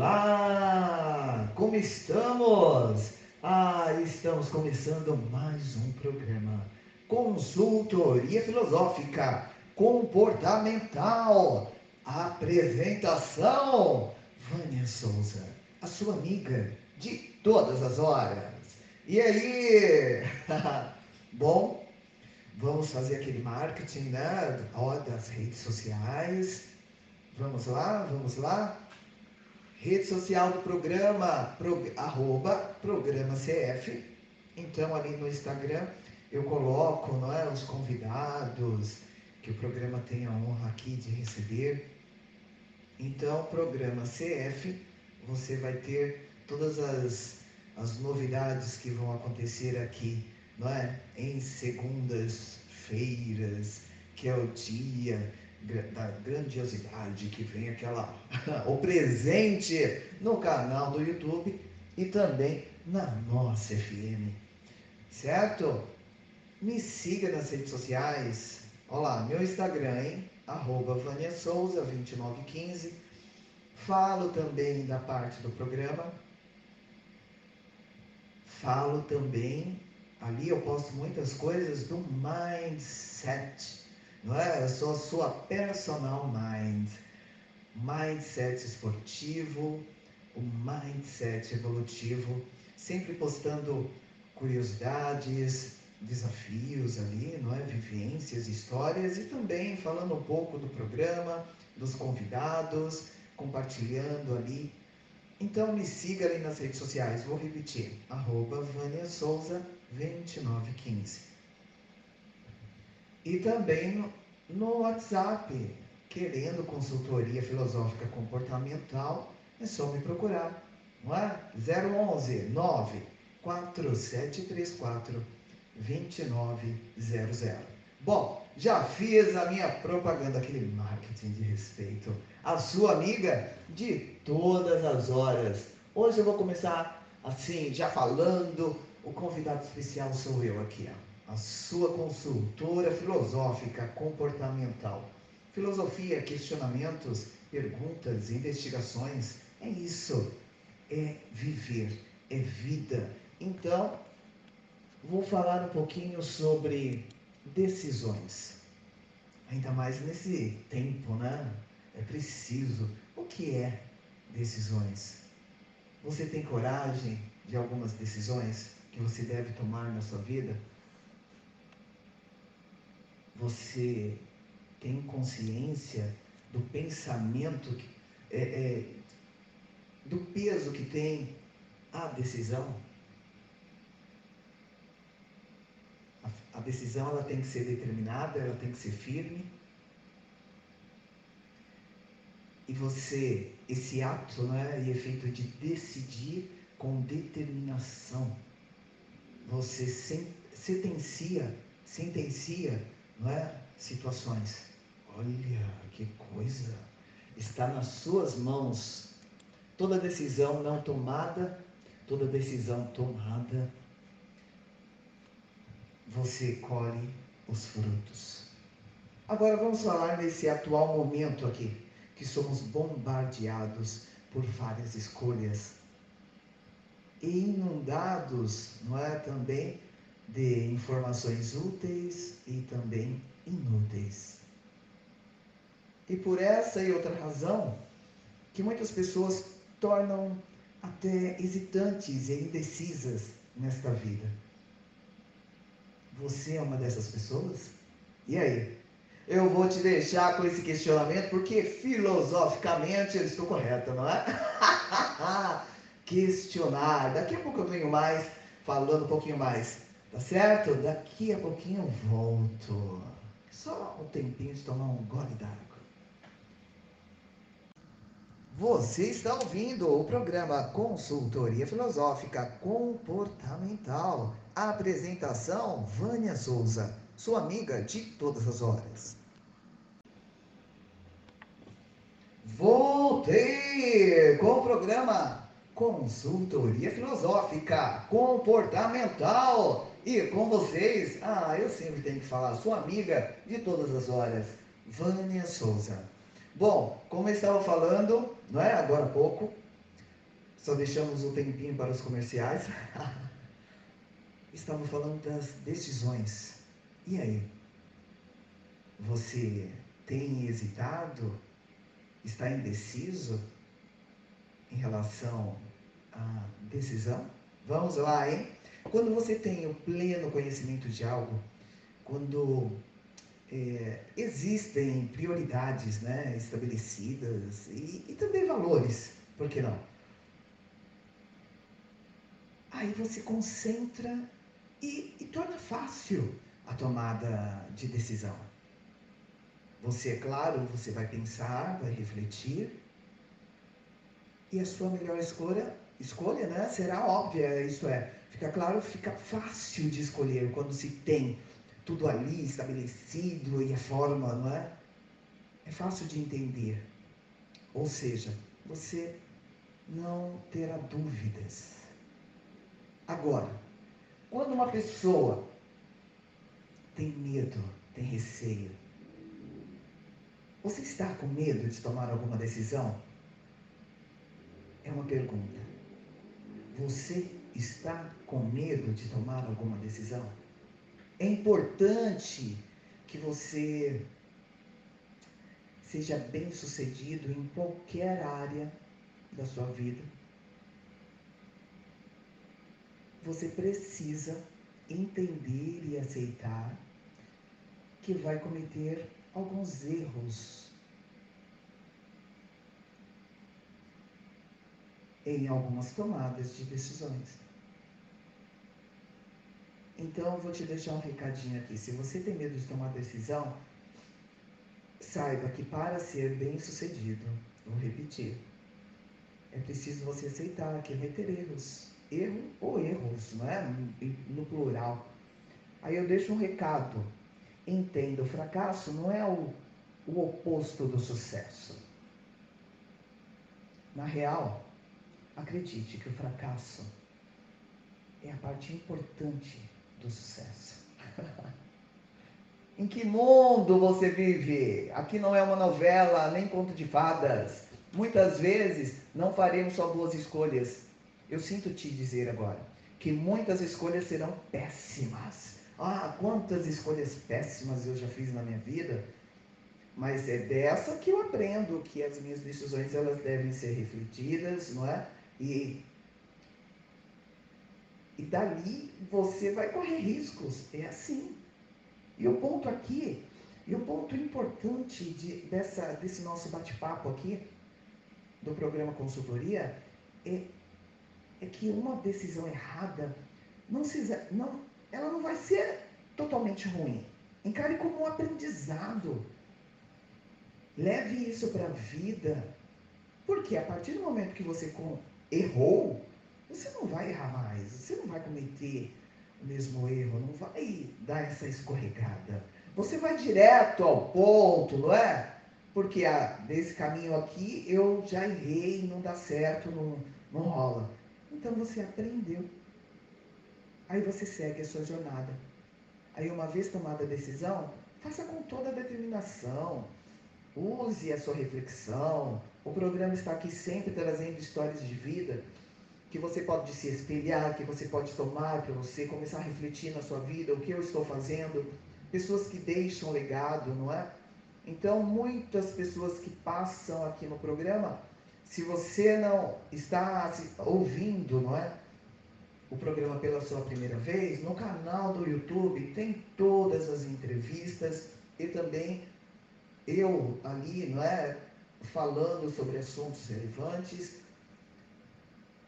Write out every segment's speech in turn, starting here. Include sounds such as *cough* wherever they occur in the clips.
Olá! Como estamos? Ah, estamos começando mais um programa. Consultoria Filosófica Comportamental. Apresentação: Vânia Souza, a sua amiga de todas as horas. E aí? *laughs* Bom, vamos fazer aquele marketing, né? Ó, das redes sociais. Vamos lá, vamos lá. Rede social do programa, pro, arroba programa CF. Então, ali no Instagram, eu coloco não é, os convidados que o programa tem a honra aqui de receber. Então, programa CF, você vai ter todas as, as novidades que vão acontecer aqui, não é? Em segundas-feiras, que é o dia da grandiosidade que vem aquela *laughs* o presente no canal do YouTube e também na nossa FM. Certo? Me siga nas redes sociais. Olá, meu Instagram, hein? Arroba Vânia Souza 2915. Falo também da parte do programa. Falo também, ali eu posto muitas coisas do mindset não é? Eu sou a sua personal mind. Mindset esportivo, o mindset evolutivo, sempre postando curiosidades, desafios ali, não é? Vivências, histórias e também falando um pouco do programa, dos convidados, compartilhando ali. Então me siga ali nas redes sociais, vou repetir, arroba Vânia Souza 2915. E também no, no WhatsApp, querendo consultoria filosófica comportamental, é só me procurar. Não é? 011 9 4734 2900. Bom, já fiz a minha propaganda, aquele marketing de respeito. A sua amiga de todas as horas. Hoje eu vou começar assim, já falando. O convidado especial sou eu aqui, ó a sua consultora filosófica comportamental. Filosofia, questionamentos, perguntas, investigações, é isso. É viver, é vida. Então, vou falar um pouquinho sobre decisões. Ainda mais nesse tempo, né? É preciso. O que é decisões? Você tem coragem de algumas decisões que você deve tomar na sua vida? Você tem consciência do pensamento, é, é, do peso que tem a decisão? A, a decisão ela tem que ser determinada, ela tem que ser firme. E você, esse ato né, é feito de decidir com determinação. Você sentencia, sentencia não é? situações. Olha que coisa! Está nas suas mãos. Toda decisão não tomada, toda decisão tomada, você colhe os frutos. Agora vamos falar nesse atual momento aqui, que somos bombardeados por várias escolhas e inundados, não é, também de informações úteis e também inúteis. E por essa e outra razão, que muitas pessoas tornam até hesitantes e indecisas nesta vida. Você é uma dessas pessoas? E aí? Eu vou te deixar com esse questionamento porque filosoficamente eu estou correto, não é? *laughs* Questionar. Daqui a pouco eu venho mais falando um pouquinho mais Tá certo? Daqui a pouquinho eu volto. Só um tempinho de tomar um gole d'água. Você está ouvindo o programa Consultoria Filosófica Comportamental. apresentação: Vânia Souza, sua amiga de todas as horas. Voltei com o programa Consultoria Filosófica Comportamental e com vocês, ah, eu sempre tenho que falar, sua amiga de todas as horas, Vânia Souza. Bom, como eu estava falando, não é agora há pouco, Só deixamos o tempinho para os comerciais. *laughs* Estamos falando das decisões. E aí? Você tem hesitado? Está indeciso em relação à decisão? Vamos lá, hein? Quando você tem o pleno conhecimento de algo, quando é, existem prioridades né, estabelecidas e, e também valores, por que não? Aí você concentra e, e torna fácil a tomada de decisão. Você, é claro, você vai pensar, vai refletir, e a sua melhor escolha, escolha né, será óbvia, isto é, fica claro, fica fácil de escolher quando se tem tudo ali estabelecido e a forma, não é? É fácil de entender. Ou seja, você não terá dúvidas. Agora, quando uma pessoa tem medo, tem receio, você está com medo de tomar alguma decisão? É uma pergunta. Você está com medo de tomar alguma decisão? É importante que você seja bem sucedido em qualquer área da sua vida. Você precisa entender e aceitar que vai cometer alguns erros em algumas tomadas de decisões. Então, vou te deixar um recadinho aqui. Se você tem medo de tomar decisão, saiba que para ser bem sucedido, vou repetir, é preciso você aceitar que cometer erros. Erro ou erros, não é? No plural. Aí eu deixo um recado. Entenda, o fracasso não é o, o oposto do sucesso. Na real, acredite que o fracasso é a parte importante do sucesso. *laughs* em que mundo você vive? Aqui não é uma novela, nem conto de fadas. Muitas vezes não faremos só boas escolhas. Eu sinto te dizer agora que muitas escolhas serão péssimas. Ah, quantas escolhas péssimas eu já fiz na minha vida. Mas é dessa que eu aprendo que as minhas decisões elas devem ser refletidas, não é? E e dali você vai correr riscos. É assim. E o ponto aqui, e o ponto importante de, dessa, desse nosso bate-papo aqui, do programa Consultoria, é, é que uma decisão errada, não se, não, ela não vai ser totalmente ruim. Encare como um aprendizado. Leve isso para a vida. Porque a partir do momento que você errou, você não vai errar mais, você não vai cometer o mesmo erro, não vai dar essa escorregada. Você vai direto ao ponto, não é? Porque ah, desse caminho aqui eu já errei, não dá certo, não, não rola. Então você aprendeu. Aí você segue a sua jornada. Aí uma vez tomada a decisão, faça com toda a determinação. Use a sua reflexão. O programa está aqui sempre trazendo histórias de vida que você pode se espelhar, que você pode tomar para você começar a refletir na sua vida, o que eu estou fazendo, pessoas que deixam legado, não é? Então, muitas pessoas que passam aqui no programa, se você não está ouvindo, não é? O programa pela sua primeira vez, no canal do YouTube tem todas as entrevistas e também eu ali, não é? Falando sobre assuntos relevantes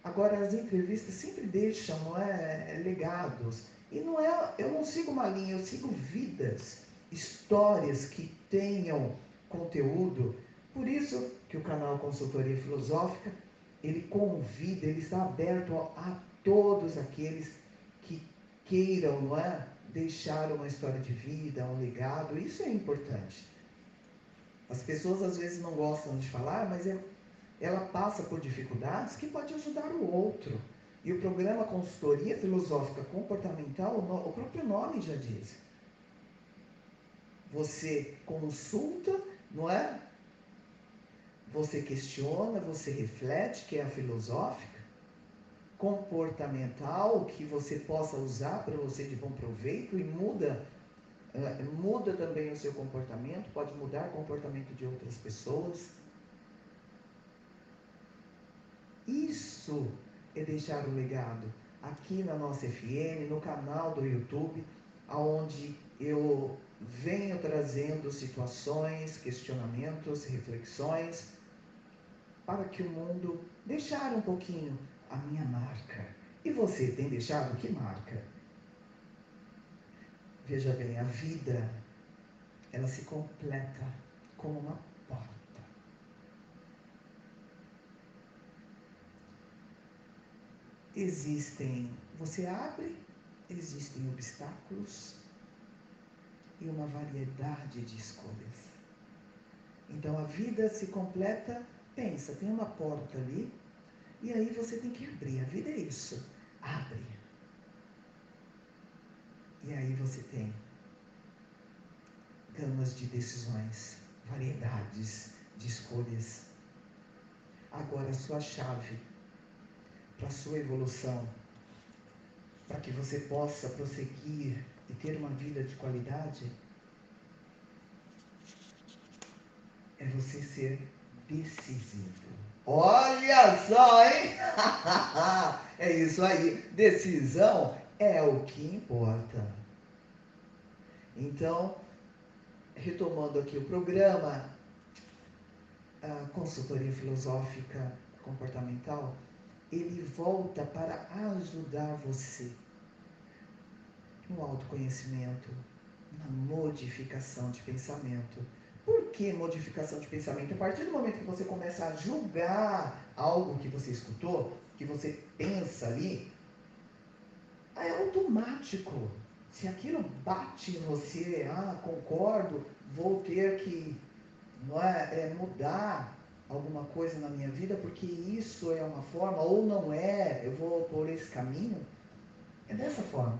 Agora, as entrevistas sempre deixam não é, legados. E não é, eu não sigo uma linha, eu sigo vidas, histórias que tenham conteúdo. Por isso que o canal Consultoria Filosófica, ele convida, ele está aberto a todos aqueles que queiram, não é? Deixar uma história de vida, um legado, isso é importante. As pessoas às vezes não gostam de falar, mas é ela passa por dificuldades que pode ajudar o outro. E o programa Consultoria Filosófica Comportamental, o próprio nome já diz. Você consulta, não é? Você questiona, você reflete, que é a filosófica, comportamental que você possa usar para você de bom proveito e muda muda também o seu comportamento, pode mudar o comportamento de outras pessoas. Isso é deixar um legado aqui na nossa FM, no canal do YouTube, aonde eu venho trazendo situações, questionamentos, reflexões, para que o mundo deixar um pouquinho a minha marca. E você tem deixado que marca? Veja bem, a vida, ela se completa como uma porta. Existem, você abre, existem obstáculos, e uma variedade de escolhas. Então a vida se completa, pensa, tem uma porta ali, e aí você tem que abrir. A vida é isso. Abre. E aí você tem gamas de decisões, variedades de escolhas. Agora a sua chave para a sua evolução, para que você possa prosseguir e ter uma vida de qualidade é você ser decisivo. Olha só, hein? *laughs* é isso aí. Decisão é o que importa. Então, retomando aqui o programa, a consultoria filosófica comportamental, ele volta para ajudar você no autoconhecimento, na modificação de pensamento. Por que modificação de pensamento? A partir do momento que você começa a julgar algo que você escutou, que você pensa ali, é automático. Se aquilo bate em você, ah, concordo, vou ter que não é, é, mudar alguma coisa na minha vida, porque isso é uma forma, ou não é, eu vou por esse caminho. É dessa forma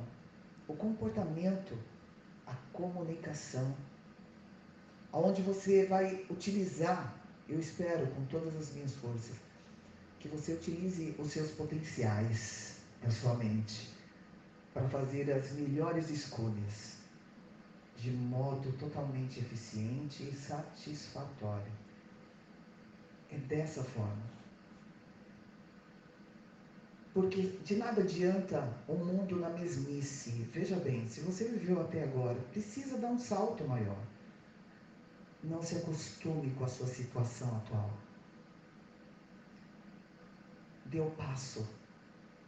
o comportamento, a comunicação, onde você vai utilizar, eu espero com todas as minhas forças, que você utilize os seus potenciais na sua mente para fazer as melhores escolhas de modo totalmente eficiente e satisfatório. É dessa forma. Porque de nada adianta um mundo na mesmice. Veja bem, se você viveu até agora, precisa dar um salto maior. Não se acostume com a sua situação atual. Dê o um passo.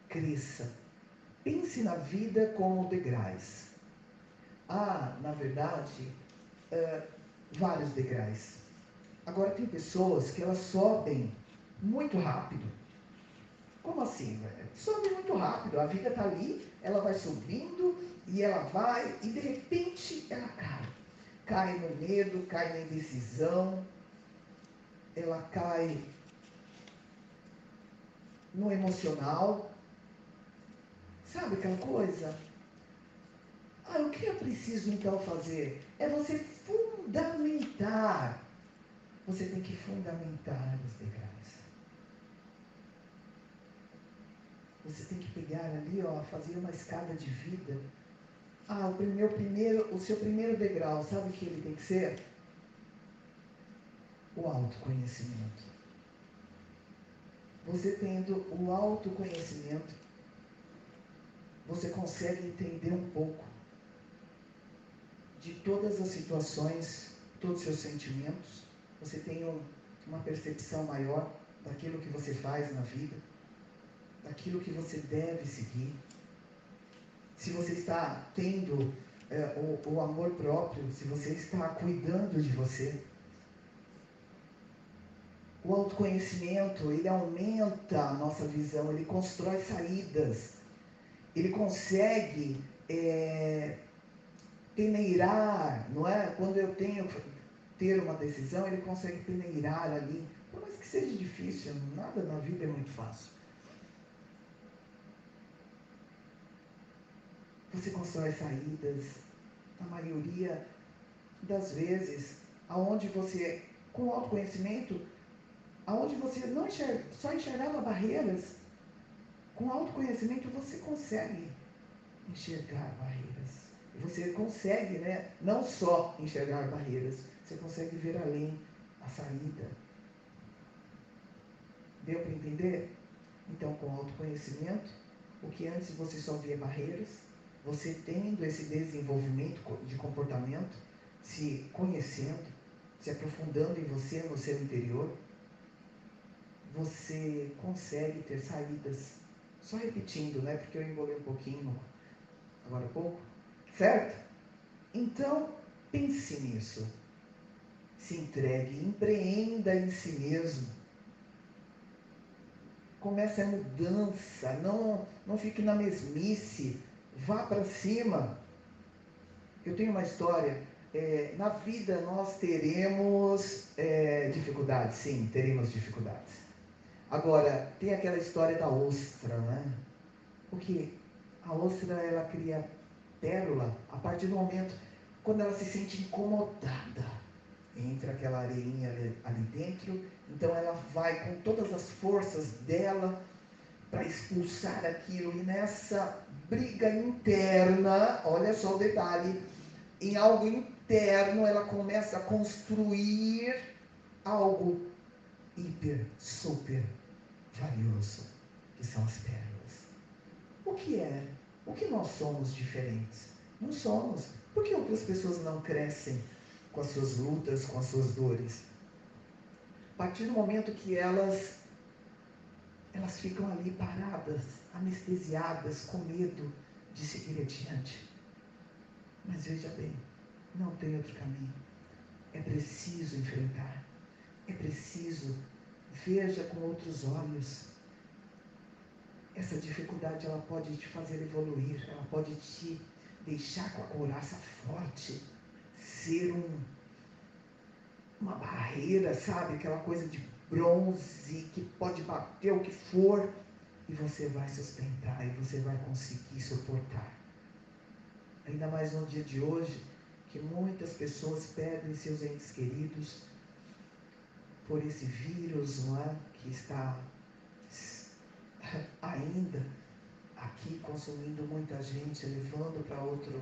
Cresça. Pense na vida como degraus. Há, na verdade, é, vários degraus. Agora, tem pessoas que elas sobem muito rápido como assim, velho? Sobe muito rápido. A vida está ali, ela vai subindo e ela vai, e de repente ela cai. Cai no medo, cai na indecisão, ela cai no emocional. Sabe aquela coisa? Ah, o que é preciso então fazer? É você fundamentar. Você tem que fundamentar os degraus. Você tem que pegar ali, ó, fazer uma escada de vida. Ah, o meu primeiro, o seu primeiro degrau, sabe o que ele tem que ser? O autoconhecimento. Você tendo o autoconhecimento, você consegue entender um pouco de todas as situações, todos os seus sentimentos. Você tem um, uma percepção maior daquilo que você faz na vida daquilo que você deve seguir, se você está tendo é, o, o amor próprio, se você está cuidando de você. O autoconhecimento, ele aumenta a nossa visão, ele constrói saídas, ele consegue é, peneirar, não é? Quando eu tenho ter uma decisão, ele consegue peneirar ali, por mais que seja difícil, nada na vida é muito fácil. Você constrói saídas, na maioria das vezes, aonde você, com autoconhecimento, aonde você não enxerga, só enxergava barreiras, Com autoconhecimento você consegue enxergar barreiras. Você consegue, né? Não só enxergar barreiras, você consegue ver além a saída. Deu para entender? Então, com autoconhecimento, o que antes você só via barreiras, você tendo esse desenvolvimento de comportamento, se conhecendo, se aprofundando em você, no seu interior, você consegue ter saídas. Só repetindo, né? Porque eu embolei um pouquinho agora há pouco. Certo? Então, pense nisso. Se entregue, empreenda em si mesmo. Comece a mudança, não, não fique na mesmice, vá para cima. Eu tenho uma história. É, na vida nós teremos é, dificuldades, sim, teremos dificuldades. Agora, tem aquela história da ostra, né? Porque a ostra ela cria pérola a partir do momento quando ela se sente incomodada. Entra aquela areinha ali, ali dentro, então ela vai com todas as forças dela para expulsar aquilo. E nessa briga interna, olha só o detalhe, em algo interno ela começa a construir algo hiper, super valioso, que são as pérolas. O que é o que nós somos diferentes? Não somos. Por que outras pessoas não crescem com as suas lutas, com as suas dores? A partir do momento que elas elas ficam ali paradas, anestesiadas, com medo de seguir adiante. Mas veja bem, não tem outro caminho. É preciso enfrentar. É preciso veja com outros olhos essa dificuldade ela pode te fazer evoluir, ela pode te deixar com a couraça forte, ser um, uma barreira, sabe? Aquela coisa de bronze que pode bater o que for e você vai sustentar e você vai conseguir suportar. Ainda mais no dia de hoje, que muitas pessoas perdem seus entes queridos por esse vírus não é? que está *laughs* ainda aqui consumindo muita gente, levando para outro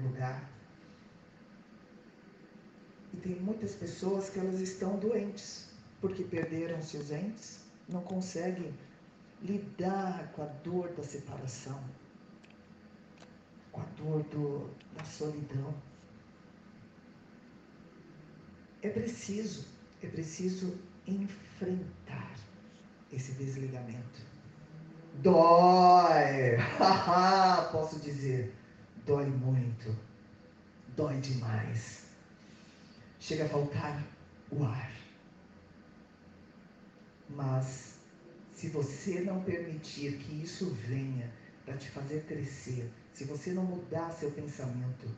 lugar. E tem muitas pessoas que elas estão doentes, porque perderam seus entes, não conseguem lidar com a dor da separação, com a dor do, da solidão. É preciso, é preciso enfrentar esse desligamento. Dói! *laughs* Posso dizer, dói muito, dói demais. Chega a faltar o ar. Mas, se você não permitir que isso venha para te fazer crescer, se você não mudar seu pensamento,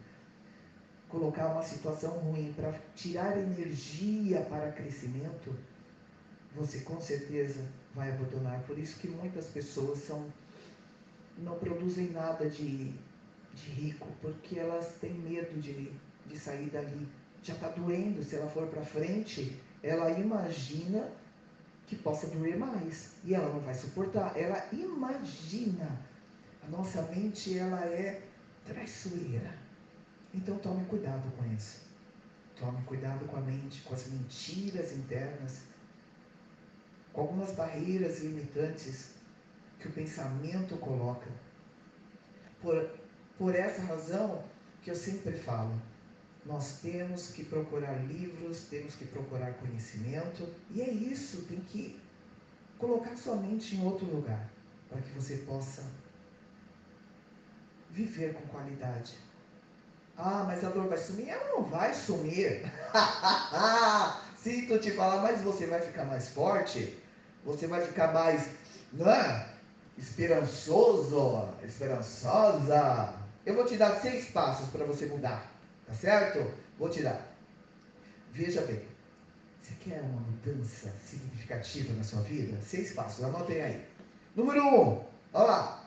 colocar uma situação ruim para tirar energia para crescimento, você com certeza vai abandonar. Por isso que muitas pessoas são, não produzem nada de, de rico, porque elas têm medo de, de sair dali. Já está doendo, se ela for para frente, ela imagina que possa doer mais. E ela não vai suportar. Ela imagina. A nossa mente, ela é traiçoeira. Então tome cuidado com isso. Tome cuidado com a mente, com as mentiras internas com algumas barreiras limitantes que o pensamento coloca. Por, por essa razão que eu sempre falo, nós temos que procurar livros, temos que procurar conhecimento, e é isso, tem que colocar sua mente em outro lugar, para que você possa viver com qualidade. Ah, mas a dor vai sumir? Ela não vai sumir. *laughs* Sinto te falar, mas você vai ficar mais forte você vai ficar mais né, esperançoso, esperançosa. Eu vou te dar seis passos para você mudar, tá certo? Vou te dar. Veja bem, você quer uma mudança significativa na sua vida? Seis passos, anotem aí. Número um, olha lá.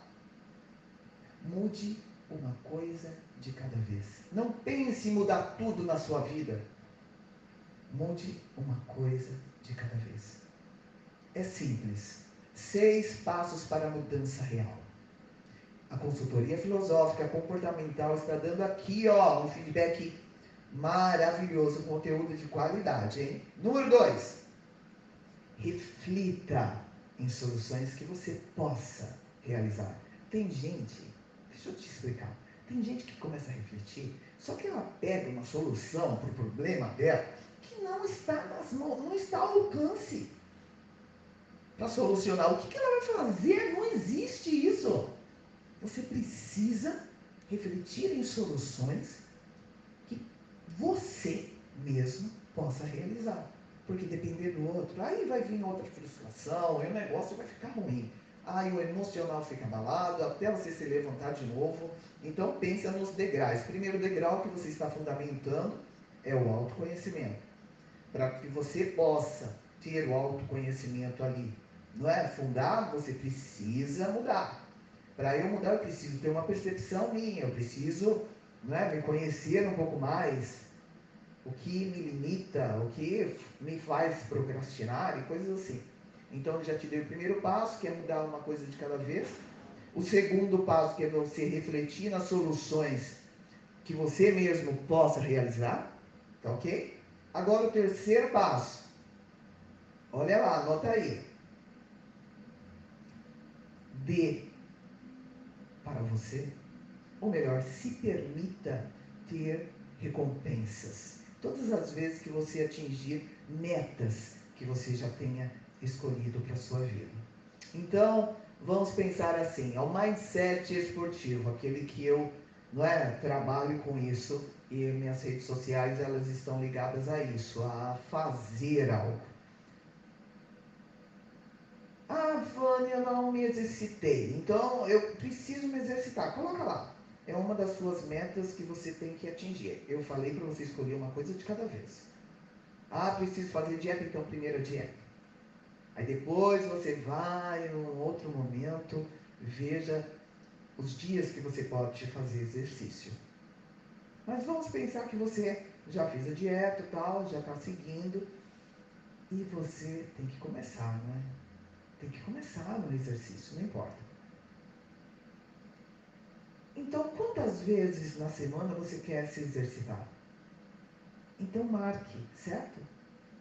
Mude uma coisa de cada vez. Não pense em mudar tudo na sua vida. Mude uma coisa de cada vez. É simples. seis passos para a mudança real. A consultoria filosófica comportamental está dando aqui, ó, um feedback maravilhoso, conteúdo de qualidade, hein? Número dois, reflita em soluções que você possa realizar. Tem gente, deixa eu te explicar, tem gente que começa a refletir, só que ela pega uma solução para o problema dela que não está nas mãos, não está ao alcance para solucionar. O que, que ela vai fazer? Não existe isso. Você precisa refletir em soluções que você mesmo possa realizar. Porque depender do outro, aí vai vir outra frustração, aí o negócio vai ficar ruim. Aí o emocional fica abalado, até você se levantar de novo. Então pensa nos degraus. Primeiro degrau que você está fundamentando é o autoconhecimento. Para que você possa ter o autoconhecimento ali, não é? Fundar, você precisa mudar. Para eu mudar, eu preciso ter uma percepção minha, eu preciso não é, me conhecer um pouco mais, o que me limita, o que me faz procrastinar e coisas assim. Então, eu já te dei o primeiro passo, que é mudar uma coisa de cada vez. O segundo passo, que é você refletir nas soluções que você mesmo possa realizar. Tá ok? Agora, o terceiro passo. Olha lá, anota aí. Dê para você, ou melhor, se permita ter recompensas. Todas as vezes que você atingir metas que você já tenha escolhido para a sua vida. Então, vamos pensar assim, é o mindset esportivo, aquele que eu não é, trabalho com isso e minhas redes sociais elas estão ligadas a isso, a fazer algo. Ah, Vânia, eu não me exercitei. Então, eu preciso me exercitar. Coloca lá. É uma das suas metas que você tem que atingir. Eu falei para você escolher uma coisa de cada vez. Ah, preciso fazer dieta, então primeiro a dieta. Aí depois você vai, num outro momento, veja os dias que você pode fazer exercício. Mas vamos pensar que você já fez a dieta e tal, já está seguindo. E você tem que começar, não é? Tem que começar no exercício, não importa. Então, quantas vezes na semana você quer se exercitar? Então, marque, certo?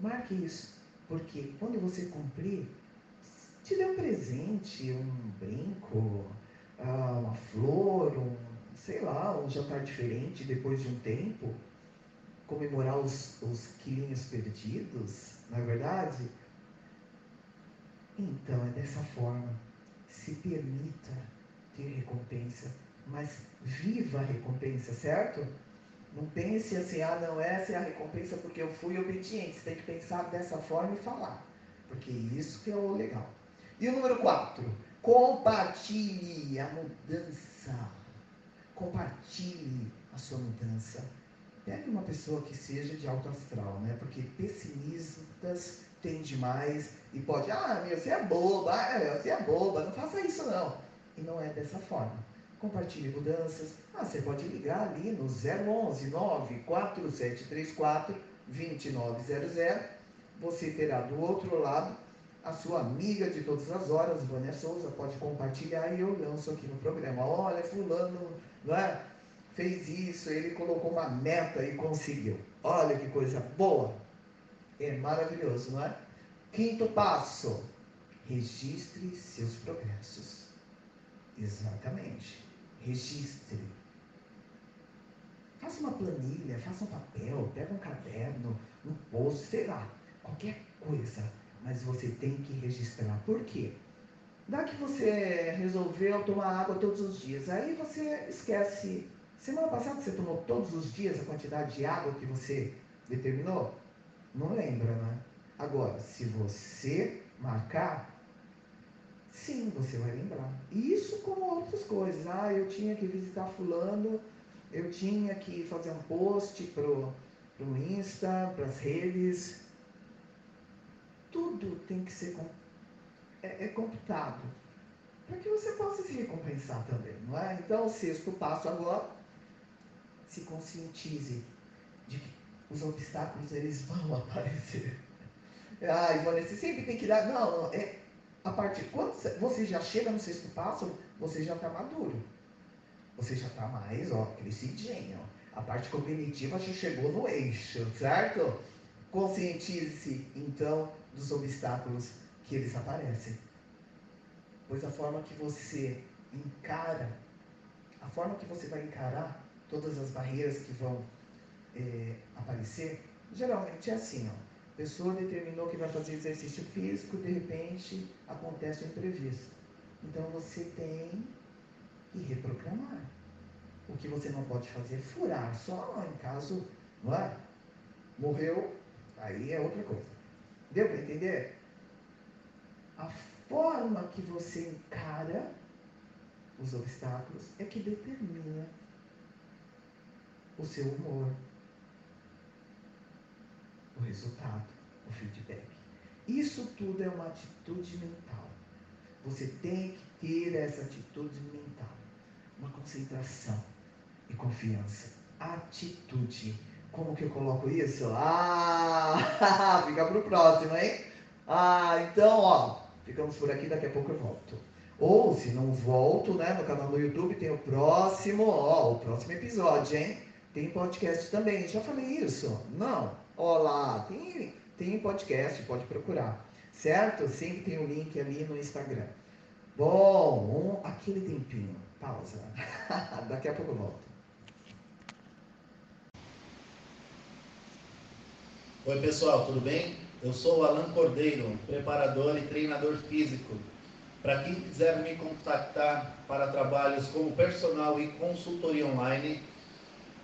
Marque isso. Porque quando você cumprir, te dê um presente, um brinco, ah, uma flor, um, sei lá, um jantar diferente depois de um tempo, comemorar os, os quilinhos perdidos, não é verdade? Então é dessa forma. Se permita ter recompensa, mas viva a recompensa, certo? Não pense assim, ah, não, essa é a recompensa porque eu fui obediente. Você tem que pensar dessa forma e falar. Porque isso que é o legal. E o número 4, compartilhe a mudança. Compartilhe a sua mudança. Pegue uma pessoa que seja de alto astral, né? Porque pessimistas tem demais e pode, ah, meu, você é boba, ah, você é boba, não faça isso não. E não é dessa forma. Compartilhe mudanças. Ah, você pode ligar ali no 011 94734 2900. Você terá do outro lado a sua amiga de todas as horas, Vânia Souza, pode compartilhar e eu lanço aqui no programa. Olha, fulano, não é? Fez isso, ele colocou uma meta e conseguiu. Olha que coisa boa. É maravilhoso, não é? Quinto passo: registre seus progressos. Exatamente. Registre. Faça uma planilha, faça um papel, pega um caderno, um post, sei lá, qualquer coisa. Mas você tem que registrar. Por quê? Dá que você resolveu tomar água todos os dias. Aí você esquece. Semana passada você tomou todos os dias a quantidade de água que você determinou? Não lembra, né? Agora, se você marcar, sim, você vai lembrar. Isso como outras coisas. Ah, eu tinha que visitar fulano, eu tinha que fazer um post pro, pro Insta, para as redes. Tudo tem que ser é, é computado. Para que você possa se recompensar também, não é? Então, o sexto passo agora, se conscientize de que os obstáculos eles vão *laughs* aparecer. Ah, Ivone, você sempre tem que dar. Não, é A partir quando você já chega no sexto passo, você já está maduro. Você já está mais, ó, crescidinho. A parte cognitiva já chegou no eixo, certo? Conscientize-se, então, dos obstáculos que eles aparecem. Pois a forma que você encara, a forma que você vai encarar todas as barreiras que vão é, aparecer, geralmente é assim, ó. Pessoa determinou que vai fazer exercício físico, de repente acontece um imprevisto. Então você tem que reprogramar. O que você não pode fazer é furar, só em caso, não é? Morreu, aí é outra coisa. Deu para entender? A forma que você encara os obstáculos é que determina o seu humor, o resultado, o feedback. Isso tudo é uma atitude mental. Você tem que ter essa atitude mental, uma concentração e confiança. Atitude. Como que eu coloco isso? Ah, *laughs* fica pro próximo, hein? Ah, então, ó, ficamos por aqui, daqui a pouco eu volto. Ou, se não volto, né, no canal do YouTube tem o próximo, ó, o próximo episódio, hein? Tem podcast também. Já falei isso? Não? Olá, tem, tem podcast, pode procurar. Certo? Sempre tem o um link ali no Instagram. Bom, um, aquele tempinho. Pausa. *laughs* Daqui a pouco eu volto. Oi pessoal, tudo bem? Eu sou o Alan Cordeiro, preparador e treinador físico. Para quem quiser me contactar para trabalhos como personal e consultoria online,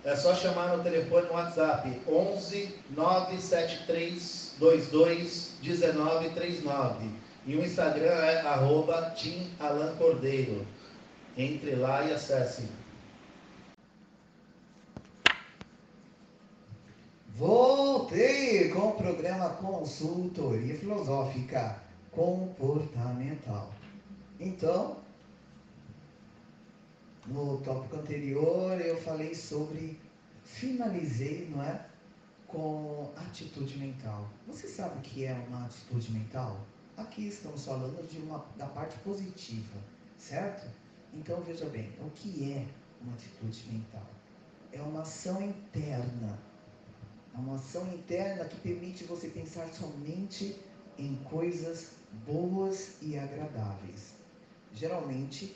é só chamar no telefone no WhatsApp 11 973 22 1939 e o Instagram é arroba Tim Alan Cordeiro. Entre lá e acesse. Voltei com o programa Consultoria Filosófica Comportamental. Então, no tópico anterior eu falei sobre, finalizei, não é? Com atitude mental. Você sabe o que é uma atitude mental? Aqui estamos falando de uma, da parte positiva, certo? Então veja bem, o que é uma atitude mental? É uma ação interna. É uma ação interna que permite você pensar somente em coisas boas e agradáveis. Geralmente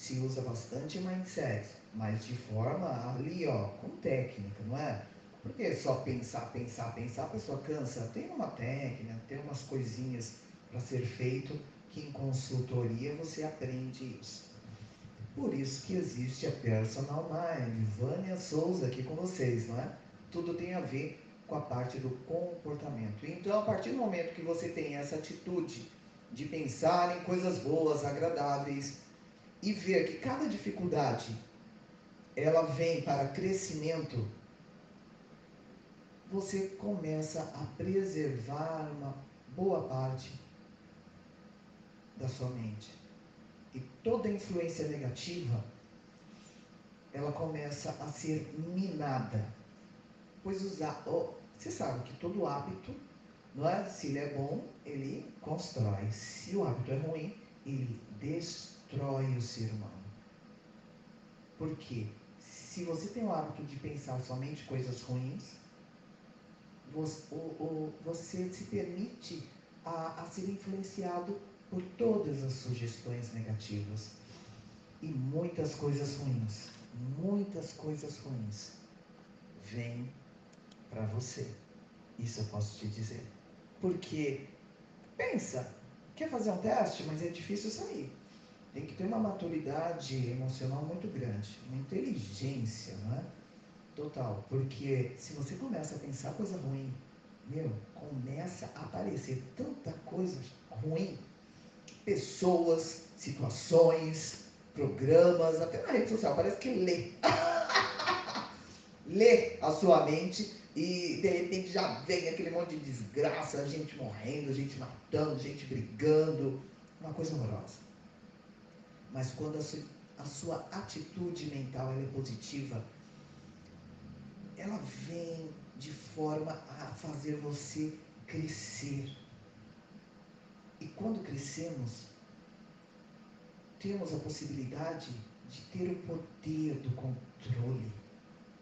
se usa bastante mindset, mas de forma ali, ó, com técnica, não é? Porque só pensar, pensar, pensar, a pessoa cansa. Tem uma técnica, tem umas coisinhas para ser feito que em consultoria você aprende isso. Por isso que existe a Personal Mind, Vânia Souza aqui com vocês, não é? Tudo tem a ver com a parte do comportamento. Então, a partir do momento que você tem essa atitude de pensar em coisas boas, agradáveis, e ver que cada dificuldade ela vem para crescimento, você começa a preservar uma boa parte da sua mente. E toda influência negativa, ela começa a ser minada. Pois usar, oh, você sabe que todo hábito, não é? Se ele é bom, ele constrói. Se o hábito é ruim, ele destrói destrói o ser humano. Porque se você tem o hábito de pensar somente coisas ruins, você, você se permite a, a ser influenciado por todas as sugestões negativas. E muitas coisas ruins, muitas coisas ruins vêm para você. Isso eu posso te dizer. Porque, pensa, quer fazer um teste, mas é difícil sair tem que ter uma maturidade emocional muito grande, uma inteligência, não é? Total. Porque se você começa a pensar coisa ruim, meu, começa a aparecer tanta coisa ruim, pessoas, situações, programas, até na rede social, parece que lê. *laughs* lê a sua mente e de repente já vem aquele monte de desgraça, gente morrendo, gente matando, gente brigando, uma coisa horrorosa. Mas quando a sua, atitude mental é positiva, ela vem de forma a fazer você crescer. E quando crescemos, temos a possibilidade de ter o poder do controle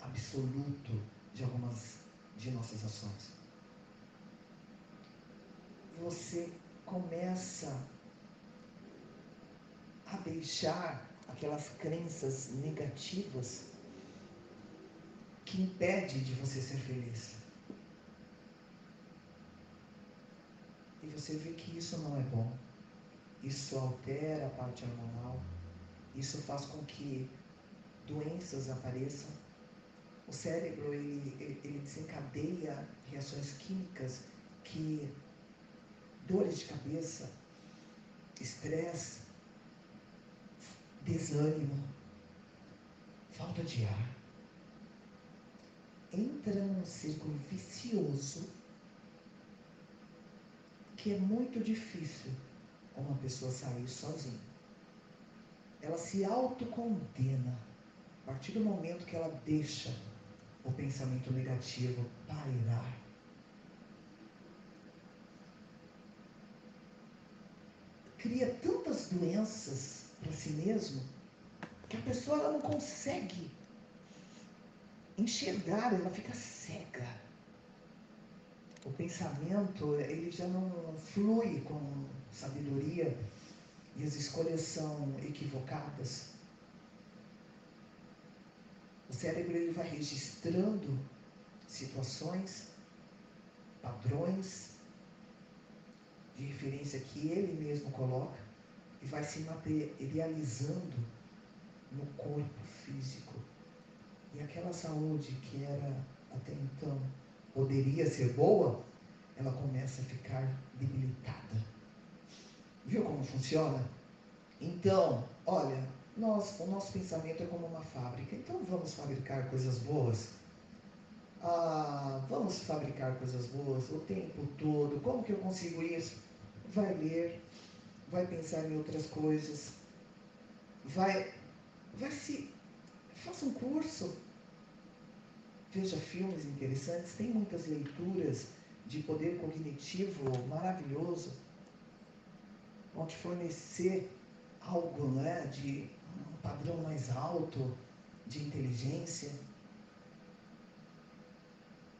absoluto de algumas de nossas ações. Você começa a deixar aquelas crenças negativas que impede de você ser feliz. E você vê que isso não é bom. Isso altera a parte hormonal. Isso faz com que doenças apareçam. O cérebro ele, ele, desencadeia reações químicas que dores de cabeça, estresse, desânimo, falta de ar. Entra num círculo vicioso que é muito difícil uma pessoa sair sozinha. Ela se autocondena a partir do momento que ela deixa o pensamento negativo pairar. Cria tantas doenças para si mesmo que a pessoa ela não consegue enxergar, ela fica cega. O pensamento, ele já não flui com sabedoria e as escolhas são equivocadas. O cérebro ele vai registrando situações, padrões de referência que ele mesmo coloca e vai se materializando no corpo físico. E aquela saúde que era até então poderia ser boa, ela começa a ficar debilitada. Viu como funciona? Então, olha, nós, o nosso pensamento é como uma fábrica, então vamos fabricar coisas boas. Ah, vamos fabricar coisas boas o tempo todo. Como que eu consigo isso? Vai ler, vai pensar em outras coisas, vai, vai se. Faça um curso, veja filmes interessantes, tem muitas leituras de poder cognitivo maravilhoso, vão te fornecer algo né, de um padrão mais alto de inteligência.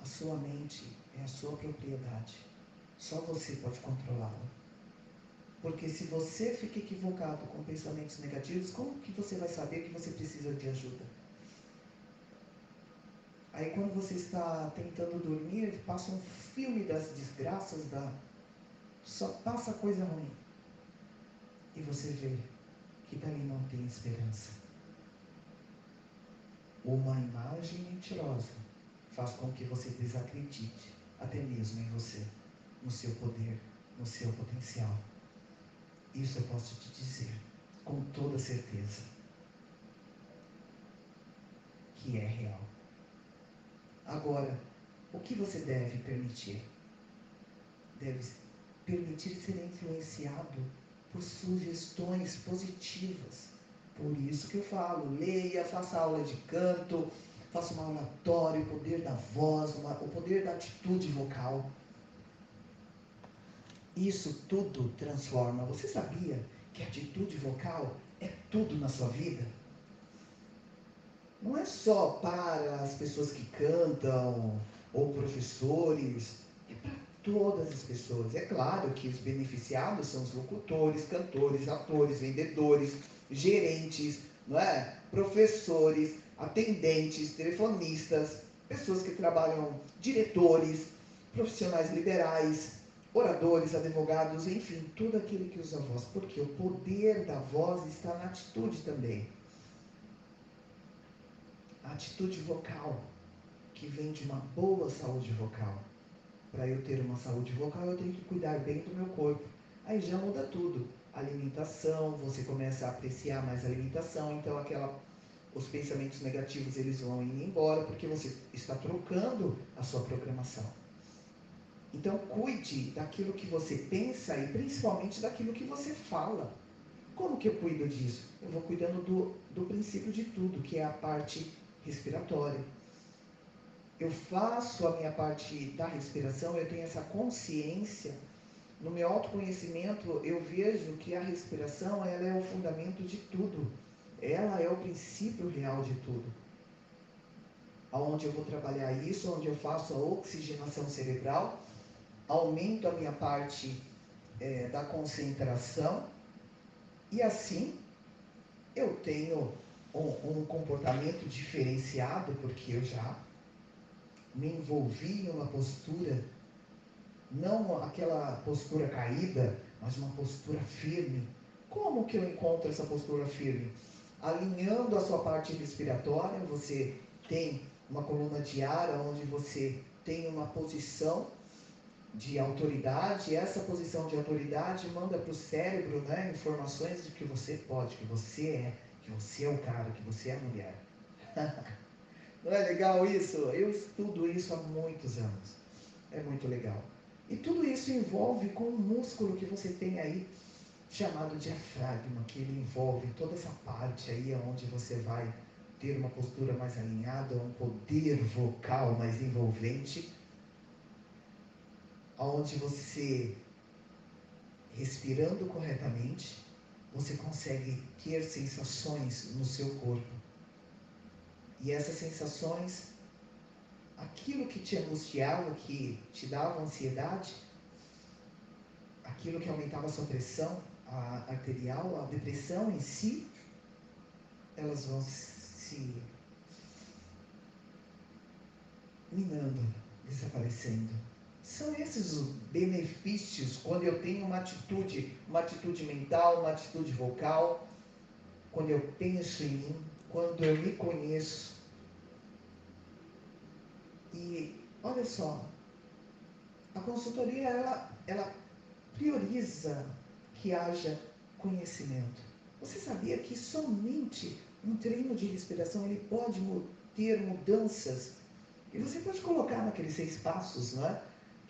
A sua mente é a sua propriedade. Só você pode controlá-la. Porque se você fica equivocado com pensamentos negativos, como que você vai saber que você precisa de ajuda? Aí quando você está tentando dormir, passa um filme das desgraças da. Só passa coisa ruim. E você vê que dali não tem esperança. Uma imagem mentirosa faz com que você desacredite até mesmo em você, no seu poder, no seu potencial. Isso eu posso te dizer com toda certeza que é real. Agora, o que você deve permitir? Deve permitir ser influenciado por sugestões positivas. Por isso que eu falo, leia, faça aula de canto, faça uma oratória, o poder da voz, uma, o poder da atitude vocal. Isso tudo transforma. Você sabia que atitude vocal é tudo na sua vida? Não é só para as pessoas que cantam ou professores, é para todas as pessoas. É claro que os beneficiados são os locutores, cantores, atores, vendedores, gerentes, não é? professores, atendentes, telefonistas, pessoas que trabalham, diretores, profissionais liberais, oradores, advogados, enfim, tudo aquele que usa a voz, porque o poder da voz está na atitude também. A atitude vocal, que vem de uma boa saúde vocal. Para eu ter uma saúde vocal, eu tenho que cuidar bem do meu corpo. Aí já muda tudo. Alimentação, você começa a apreciar mais a alimentação, então aquela os pensamentos negativos eles vão indo embora porque você está trocando a sua programação. Então, cuide daquilo que você pensa e principalmente daquilo que você fala. Como que eu cuido disso? Eu vou cuidando do, do princípio de tudo, que é a parte respiratória. Eu faço a minha parte da respiração, eu tenho essa consciência no meu autoconhecimento, eu vejo que a respiração ela é o fundamento de tudo. Ela é o princípio real de tudo. Aonde eu vou trabalhar isso, onde eu faço a oxigenação cerebral, aumento a minha parte é, da concentração e assim eu tenho um, um comportamento diferenciado, porque eu já me envolvi em uma postura não aquela postura caída, mas uma postura firme. Como que eu encontro essa postura firme? Alinhando a sua parte respiratória, você tem uma coluna de ar onde você tem uma posição de autoridade, essa posição de autoridade manda para o cérebro né, informações de que você pode, que você é, que você é o cara, que você é a mulher. *laughs* Não é legal isso? Eu estudo isso há muitos anos. É muito legal. E tudo isso envolve com um músculo que você tem aí, chamado diafragma, que ele envolve toda essa parte aí onde você vai ter uma postura mais alinhada, um poder vocal mais envolvente, onde você, respirando corretamente, você consegue ter sensações no seu corpo. E essas sensações aquilo que te angustiava, que te dava ansiedade, aquilo que aumentava a sua pressão a arterial, a depressão em si, elas vão se minando, desaparecendo. São esses os benefícios quando eu tenho uma atitude, uma atitude mental, uma atitude vocal, quando eu penso em mim, quando eu me conheço, e olha só, a consultoria ela, ela prioriza que haja conhecimento. Você sabia que somente um treino de respiração ele pode ter mudanças? E você pode colocar naqueles seis passos né,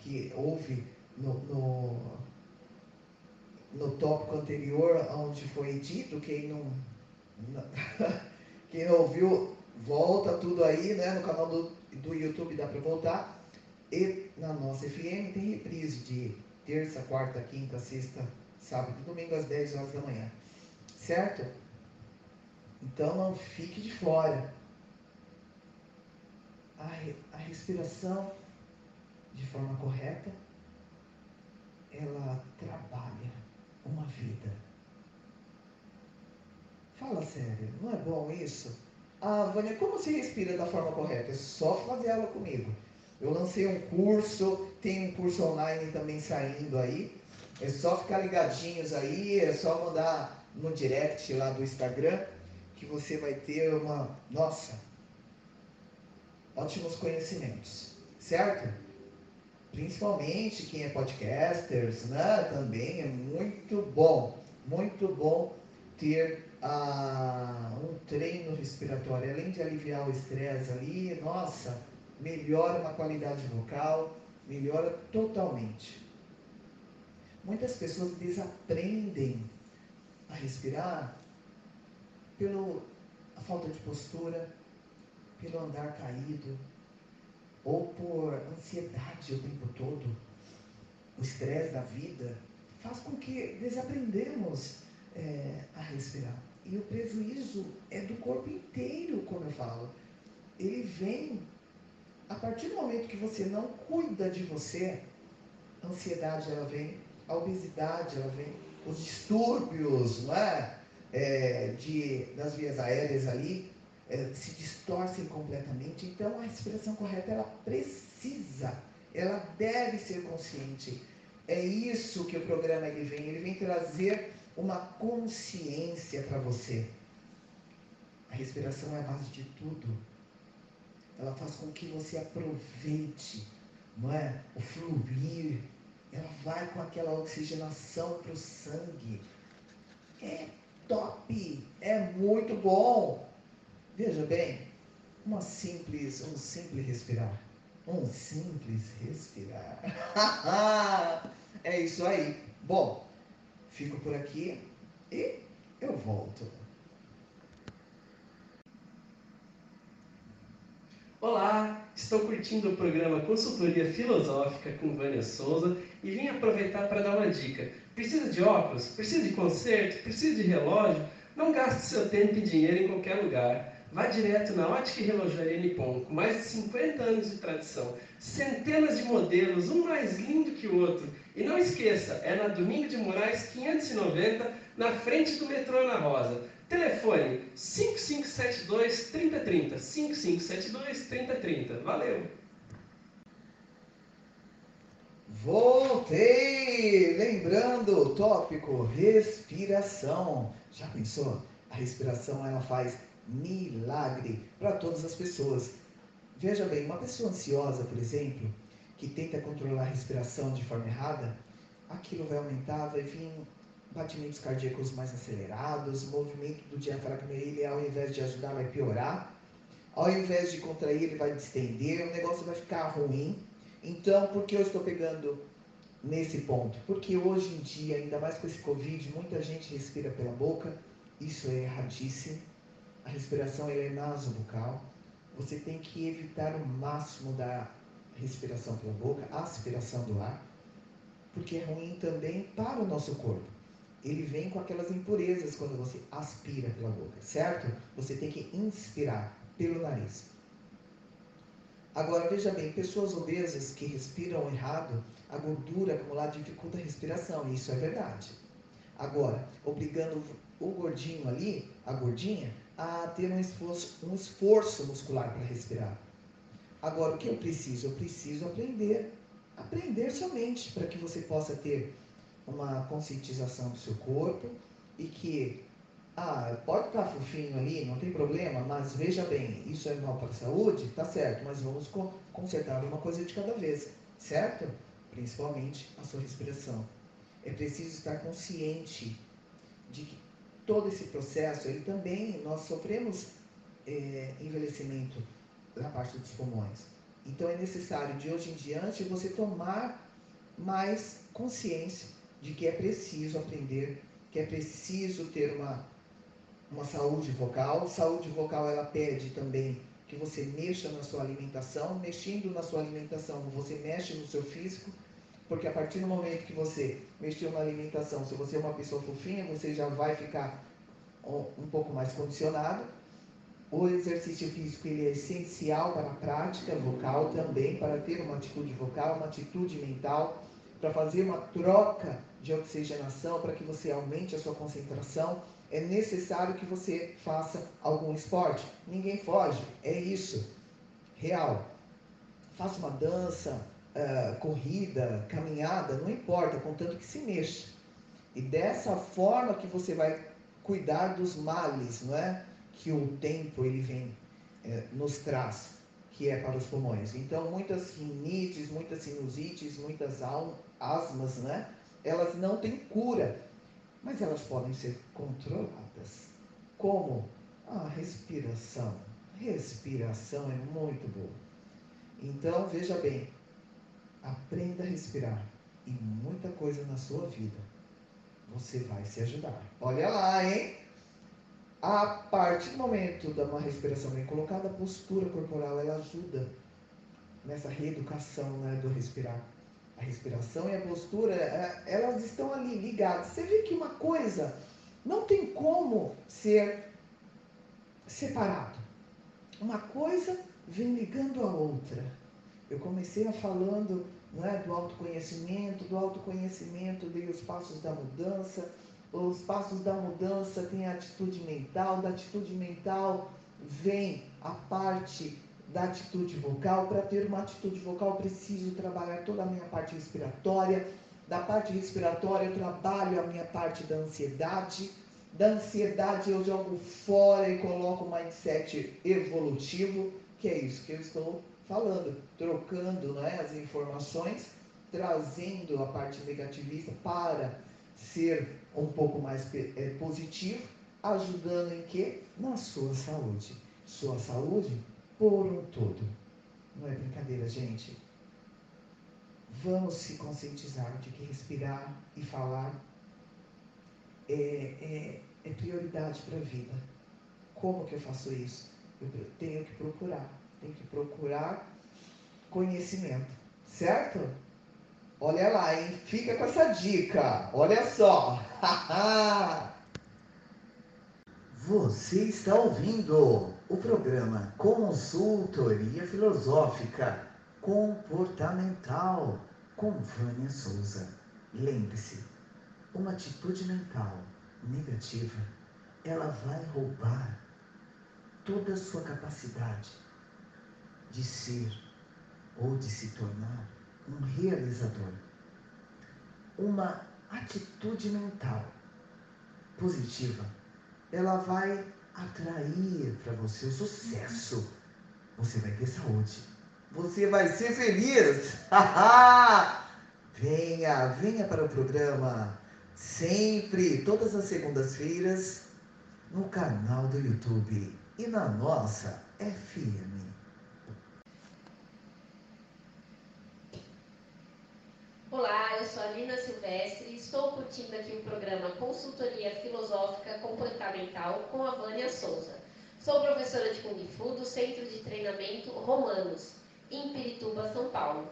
que houve no, no, no tópico anterior, onde foi dito, quem não, *laughs* quem não ouviu, volta tudo aí né, no canal do do YouTube dá para voltar. E na nossa FM tem reprise de terça, quarta, quinta, sexta, sábado e domingo às 10 horas da manhã. Certo? Então não fique de fora. A, a respiração de forma correta, ela trabalha uma vida. Fala sério, não é bom isso? Ah, Vânia, como se respira da forma correta? É só fazer ela comigo. Eu lancei um curso, tem um curso online também saindo aí. É só ficar ligadinhos aí, é só mandar no direct lá do Instagram que você vai ter uma, nossa, ótimos conhecimentos, certo? Principalmente quem é podcasters, né? Também é muito bom, muito bom ter ah, um treino respiratório, além de aliviar o estresse ali, nossa, melhora uma qualidade vocal, melhora totalmente. Muitas pessoas desaprendem a respirar pela falta de postura, pelo andar caído, ou por ansiedade o tempo todo. O estresse da vida faz com que desaprendemos é, a respirar. E o prejuízo é do corpo inteiro, como eu falo. Ele vem a partir do momento que você não cuida de você, a ansiedade ela vem, a obesidade ela vem, os distúrbios não é? é de, das vias aéreas ali se distorcem completamente. Então a respiração correta ela precisa, ela deve ser consciente. É isso que o programa ele vem, ele vem trazer uma consciência para você. A respiração é a base de tudo. Ela faz com que você aproveite, não é? O fluir. Ela vai com aquela oxigenação para o sangue. É top, é muito bom. Veja bem, uma simples, um simples respirar. Um simples respirar. *laughs* é isso aí. Bom, Fico por aqui e eu volto. Olá, estou curtindo o programa Consultoria Filosófica com Vânia Souza e vim aproveitar para dar uma dica. Precisa de óculos? Precisa de conserto? Precisa de relógio? Não gaste seu tempo e dinheiro em qualquer lugar. Vá direto na Ótica e Relojaria Nippon, com mais de 50 anos de tradição, centenas de modelos, um mais lindo que o outro. E não esqueça, é na Domingo de Moraes 590, na frente do metrô Ana Rosa. Telefone 5572 3030. 5572 3030. Valeu! Voltei! Lembrando o tópico respiração. Já pensou? A respiração ela faz milagre para todas as pessoas. Veja bem, uma pessoa ansiosa, por exemplo, que tenta controlar a respiração de forma errada, aquilo vai aumentar, vai vir batimentos cardíacos mais acelerados, movimento do diafragma, ele ao invés de ajudar, vai piorar. Ao invés de contrair, ele vai distender, o negócio vai ficar ruim. Então, por que eu estou pegando nesse ponto? Porque hoje em dia, ainda mais com esse Covid, muita gente respira pela boca, isso é erradíssimo. A respiração é nasobucal. Você tem que evitar o máximo da respiração pela boca, aspiração do ar, porque é ruim também para o nosso corpo. Ele vem com aquelas impurezas quando você aspira pela boca, certo? Você tem que inspirar pelo nariz. Agora, veja bem, pessoas obesas que respiram errado, a gordura acumulada dificulta a respiração, isso é verdade. Agora, obrigando o gordinho ali, a gordinha, a ter um esforço, um esforço muscular para respirar. Agora, o que eu preciso? Eu preciso aprender, aprender somente para que você possa ter uma conscientização do seu corpo e que, ah, pode estar fofinho ali, não tem problema, mas veja bem, isso é mal para a saúde, tá certo, mas vamos consertar uma coisa de cada vez, certo? Principalmente a sua respiração. É preciso estar consciente de que todo esse processo, ele também, nós sofremos é, envelhecimento na parte dos pulmões. Então é necessário, de hoje em diante, você tomar mais consciência de que é preciso aprender, que é preciso ter uma, uma saúde vocal. Saúde vocal, ela pede também que você mexa na sua alimentação. Mexendo na sua alimentação, você mexe no seu físico, porque a partir do momento que você mexeu na alimentação, se você é uma pessoa fofinha, você já vai ficar um pouco mais condicionado. O exercício físico ele é essencial para a prática vocal também, para ter uma atitude vocal, uma atitude mental, para fazer uma troca de oxigenação, para que você aumente a sua concentração. É necessário que você faça algum esporte. Ninguém foge, é isso. Real. Faça uma dança, uh, corrida, caminhada, não importa, contanto que se mexa. E dessa forma que você vai cuidar dos males, não é? Que o tempo ele vem é, nos traz, que é para os pulmões. Então, muitas rinites, muitas sinusites, muitas asmas, né? Elas não têm cura, mas elas podem ser controladas. Como? A respiração. Respiração é muito boa. Então, veja bem, aprenda a respirar e muita coisa na sua vida você vai se ajudar. Olha lá, hein? A partir do momento da uma respiração bem colocada, a postura corporal ela ajuda nessa reeducação né, do respirar. A respiração e a postura, é, elas estão ali ligadas. Você vê que uma coisa não tem como ser separado. Uma coisa vem ligando a outra. Eu comecei a falando é? do autoconhecimento, do autoconhecimento dei os passos da mudança, os passos da mudança tem a atitude mental, da atitude mental vem a parte da atitude vocal. Para ter uma atitude vocal, preciso trabalhar toda a minha parte respiratória. Da parte respiratória, eu trabalho a minha parte da ansiedade. Da ansiedade, eu jogo fora e coloco o mindset evolutivo, que é isso que eu estou falando, trocando né, as informações, trazendo a parte negativista para ser um pouco mais é, positivo, ajudando em que? Na sua saúde. Sua saúde por um todo. Não é brincadeira, gente. Vamos se conscientizar de que respirar e falar é, é, é prioridade para a vida. Como que eu faço isso? Eu tenho que procurar tem que procurar conhecimento, certo? Olha lá, hein? Fica com essa dica. Olha só. *laughs* Você está ouvindo o programa Consultoria Filosófica Comportamental com Vânia Souza. Lembre-se, uma atitude mental negativa, ela vai roubar toda a sua capacidade de ser ou de se tornar um realizador. Uma atitude mental positiva, ela vai atrair para você o sucesso. Você vai ter saúde. Você vai ser feliz. *laughs* venha, venha para o programa sempre, todas as segundas-feiras, no canal do YouTube e na nossa FM. Olá, eu sou a Lina Silvestre e estou curtindo aqui o programa Consultoria Filosófica Comportamental com a Vânia Souza. Sou professora de Kung Fu do Centro de Treinamento Romanos, em Pirituba, São Paulo.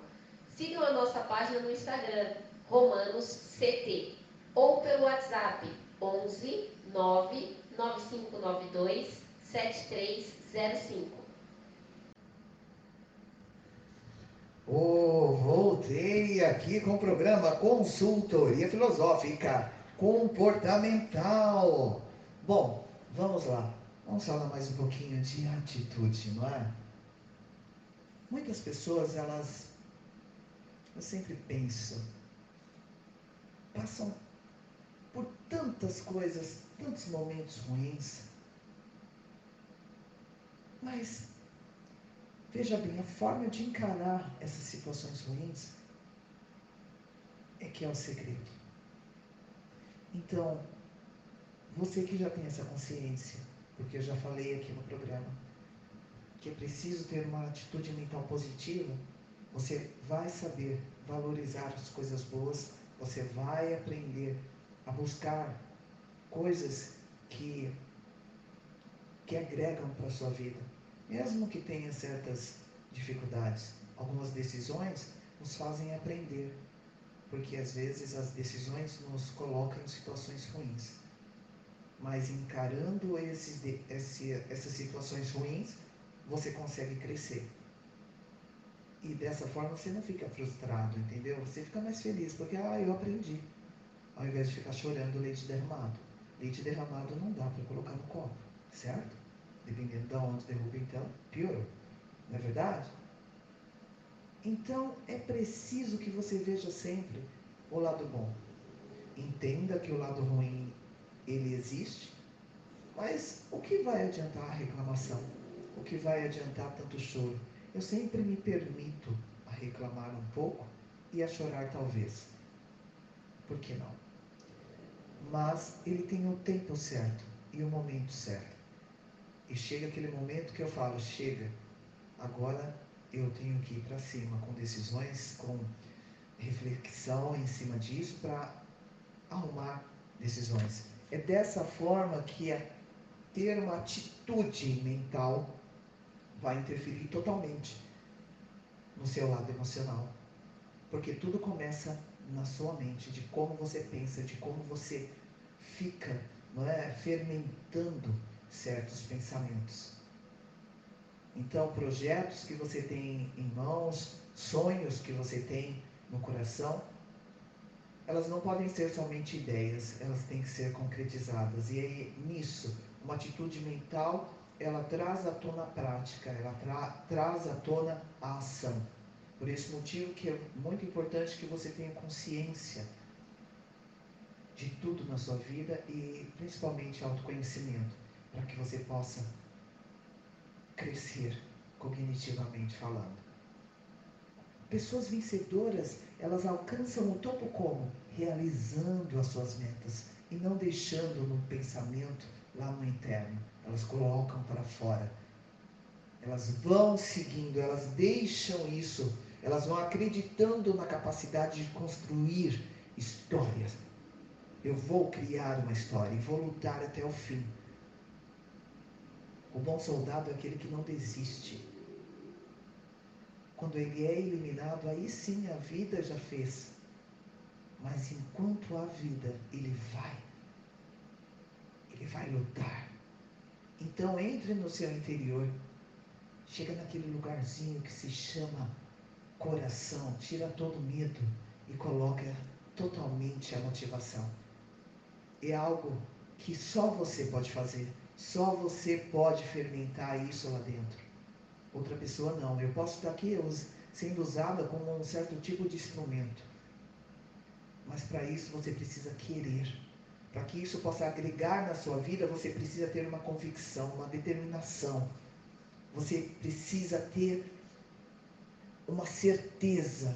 Sigam a nossa página no Instagram, Romanos CT, ou pelo WhatsApp 11 9 9592 7305. Oh, voltei aqui com o programa Consultoria Filosófica Comportamental. Bom, vamos lá. Vamos falar mais um pouquinho de atitude, não é? Muitas pessoas, elas, eu sempre penso, passam por tantas coisas, tantos momentos ruins, mas Veja bem, a forma de encarar essas situações ruins é que é o segredo. Então, você que já tem essa consciência, porque eu já falei aqui no programa, que é preciso ter uma atitude mental positiva, você vai saber valorizar as coisas boas, você vai aprender a buscar coisas que, que agregam para a sua vida mesmo que tenha certas dificuldades. Algumas decisões nos fazem aprender, porque às vezes as decisões nos colocam em situações ruins. Mas encarando esses, esse, essas situações ruins, você consegue crescer. E dessa forma você não fica frustrado, entendeu? Você fica mais feliz, porque, ah, eu aprendi. Ao invés de ficar chorando leite derramado. Leite derramado não dá para colocar no copo, certo? Dependendo de onde derruba, então, piorou. Não é verdade? Então, é preciso que você veja sempre o lado bom. Entenda que o lado ruim, ele existe, mas o que vai adiantar a reclamação? O que vai adiantar tanto choro? Eu sempre me permito a reclamar um pouco e a chorar talvez. Por que não? Mas ele tem o tempo certo e o momento certo. E chega aquele momento que eu falo, chega, agora eu tenho que ir para cima com decisões, com reflexão em cima disso para arrumar decisões. É dessa forma que é ter uma atitude mental vai interferir totalmente no seu lado emocional. Porque tudo começa na sua mente, de como você pensa, de como você fica, não é, fermentando certos pensamentos. Então, projetos que você tem em mãos, sonhos que você tem no coração, elas não podem ser somente ideias, elas têm que ser concretizadas. E aí, nisso, uma atitude mental, ela traz à tona a prática, ela tra traz à tona a ação. Por esse motivo que é muito importante que você tenha consciência de tudo na sua vida e principalmente autoconhecimento para que você possa crescer cognitivamente falando. Pessoas vencedoras, elas alcançam o topo como? Realizando as suas metas e não deixando no pensamento lá no interno. Elas colocam para fora. Elas vão seguindo, elas deixam isso, elas vão acreditando na capacidade de construir histórias. Eu vou criar uma história e vou lutar até o fim. O bom soldado é aquele que não desiste. Quando ele é eliminado, aí sim a vida já fez. Mas enquanto há vida, ele vai. Ele vai lutar. Então entre no seu interior. Chega naquele lugarzinho que se chama coração. Tira todo medo e coloca totalmente a motivação. É algo que só você pode fazer. Só você pode fermentar isso lá dentro. Outra pessoa não. Eu posso estar aqui sendo usada como um certo tipo de instrumento. Mas para isso você precisa querer. Para que isso possa agregar na sua vida, você precisa ter uma convicção, uma determinação. Você precisa ter uma certeza.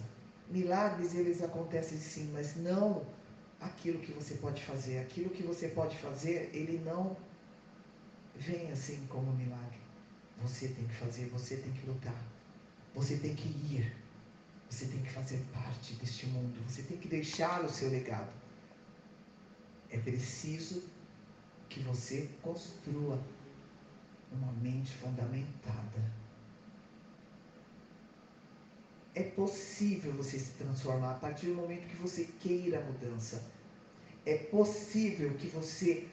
Milagres eles acontecem sim, mas não aquilo que você pode fazer. Aquilo que você pode fazer, ele não vem assim como um milagre. Você tem que fazer, você tem que lutar. Você tem que ir. Você tem que fazer parte deste mundo. Você tem que deixar o seu legado. É preciso que você construa uma mente fundamentada. É possível você se transformar a partir do momento que você queira a mudança. É possível que você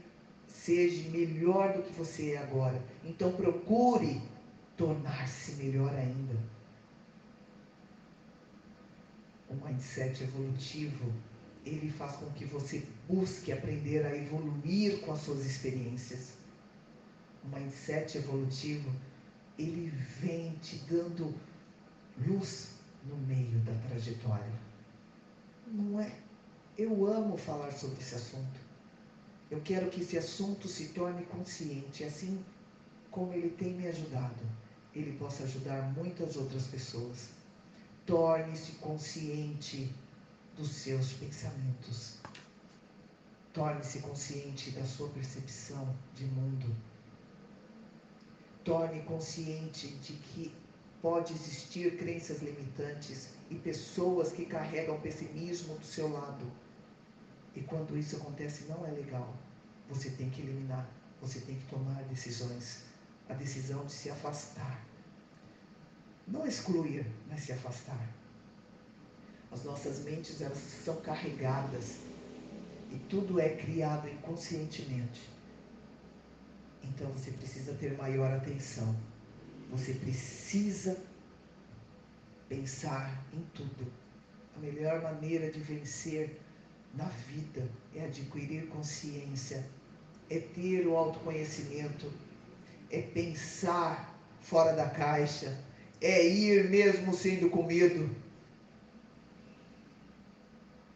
seja melhor do que você é agora. Então procure tornar-se melhor ainda. O mindset evolutivo, ele faz com que você busque aprender a evoluir com as suas experiências. O mindset evolutivo, ele vem te dando luz no meio da trajetória. Não é? Eu amo falar sobre esse assunto. Eu quero que esse assunto se torne consciente, assim como ele tem me ajudado, ele possa ajudar muitas outras pessoas. Torne-se consciente dos seus pensamentos. Torne-se consciente da sua percepção de mundo. Torne consciente de que pode existir crenças limitantes e pessoas que carregam pessimismo do seu lado e quando isso acontece, não é legal. Você tem que eliminar, você tem que tomar decisões. A decisão de se afastar. Não excluir, mas se afastar. As nossas mentes, elas são carregadas. E tudo é criado inconscientemente. Então você precisa ter maior atenção. Você precisa pensar em tudo. A melhor maneira de vencer na vida é adquirir consciência, é ter o autoconhecimento, é pensar fora da caixa, é ir mesmo sendo com medo,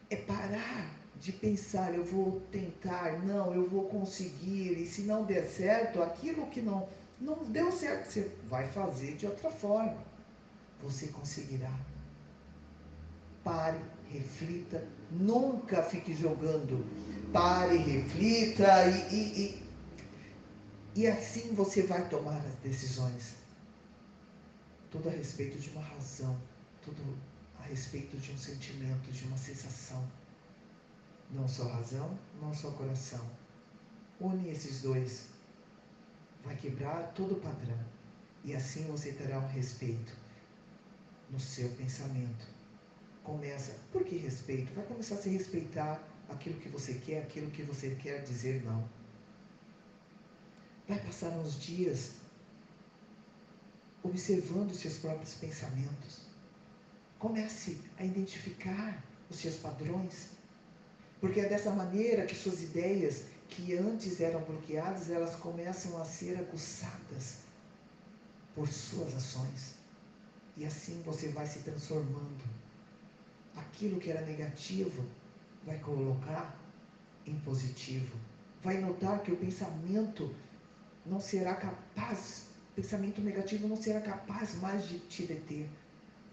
é parar de pensar, eu vou tentar, não, eu vou conseguir, e se não der certo, aquilo que não, não deu certo, você vai fazer de outra forma. Você conseguirá. Pare reflita, nunca fique jogando. Pare, reflita e, e, e, e assim você vai tomar as decisões. Tudo a respeito de uma razão, tudo a respeito de um sentimento, de uma sensação. Não só razão, não só coração. Une esses dois. Vai quebrar todo o padrão. E assim você terá um respeito no seu pensamento começa, por que respeito? Vai começar a se respeitar aquilo que você quer, aquilo que você quer dizer não. Vai passar uns dias observando os seus próprios pensamentos. Comece a identificar os seus padrões. Porque é dessa maneira que suas ideias, que antes eram bloqueadas, elas começam a ser aguçadas por suas ações. E assim você vai se transformando aquilo que era negativo, vai colocar em positivo. Vai notar que o pensamento não será capaz, pensamento negativo não será capaz mais de te deter.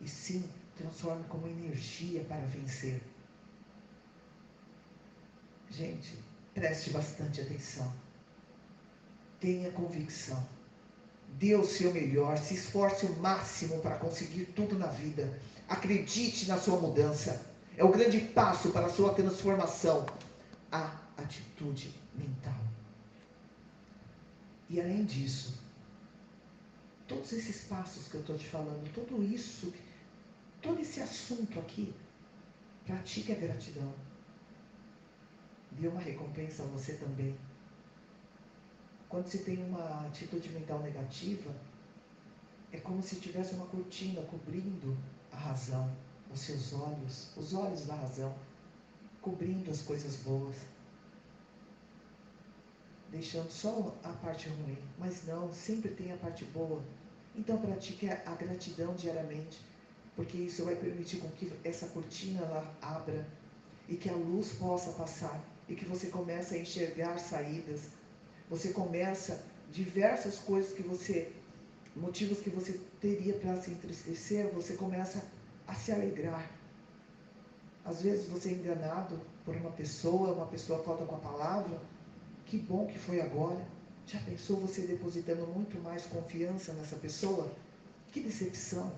E sim, transforme como energia para vencer. Gente, preste bastante atenção. Tenha convicção. Dê o seu melhor, se esforce o máximo para conseguir tudo na vida. Acredite na sua mudança. É o grande passo para a sua transformação. A atitude mental. E além disso, todos esses passos que eu estou te falando, tudo isso todo esse assunto aqui, pratique a gratidão. Dê uma recompensa a você também. Quando se tem uma atitude mental negativa, é como se tivesse uma cortina cobrindo a razão, os seus olhos, os olhos da razão, cobrindo as coisas boas, deixando só a parte ruim. Mas não, sempre tem a parte boa. Então pratique a gratidão diariamente, porque isso vai permitir com que essa cortina ela abra e que a luz possa passar e que você comece a enxergar saídas. Você começa diversas coisas que você motivos que você teria para se entristecer, você começa a se alegrar. Às vezes você é enganado por uma pessoa, uma pessoa falta com a palavra. Que bom que foi agora. Já pensou você depositando muito mais confiança nessa pessoa? Que decepção.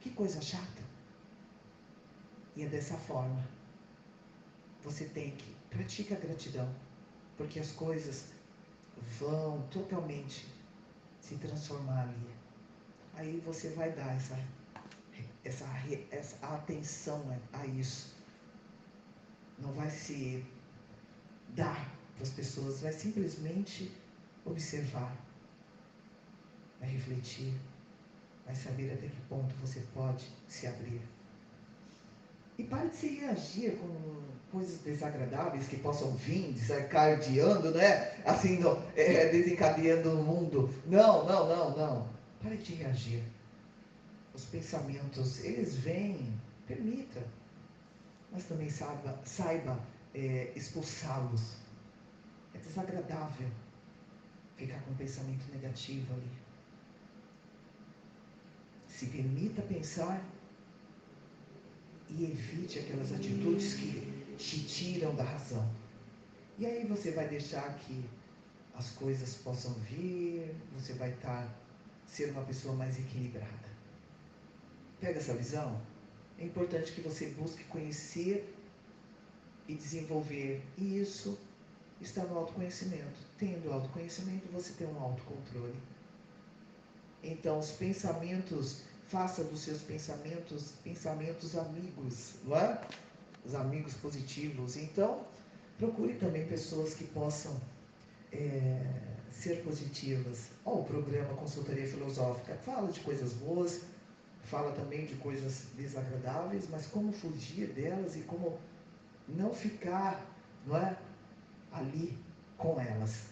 Que coisa chata. E é dessa forma. Você tem que praticar gratidão, porque as coisas vão totalmente se transformar ali. Aí você vai dar essa, essa, essa atenção a isso. Não vai se dar para as pessoas, vai simplesmente observar, vai refletir, vai saber até que ponto você pode se abrir. E pare de se reagir com coisas desagradáveis que possam vir, desencadeando, né? Assim, não, é, desencadeando o mundo. Não, não, não, não. Pare de reagir. Os pensamentos, eles vêm, permita. Mas também saiba, saiba é, expulsá-los. É desagradável ficar com um pensamento negativo ali. Se permita pensar e evite aquelas atitudes que te tiram da razão. E aí você vai deixar que as coisas possam vir, você vai estar ser uma pessoa mais equilibrada. Pega essa visão? É importante que você busque conhecer e desenvolver. E isso está no autoconhecimento. Tendo autoconhecimento, você tem um autocontrole. Então, os pensamentos Faça dos seus pensamentos pensamentos amigos, não é? Os amigos positivos. Então, procure também pessoas que possam é, ser positivas. Ó, o programa Consultoria Filosófica fala de coisas boas, fala também de coisas desagradáveis, mas como fugir delas e como não ficar, não é, ali com elas.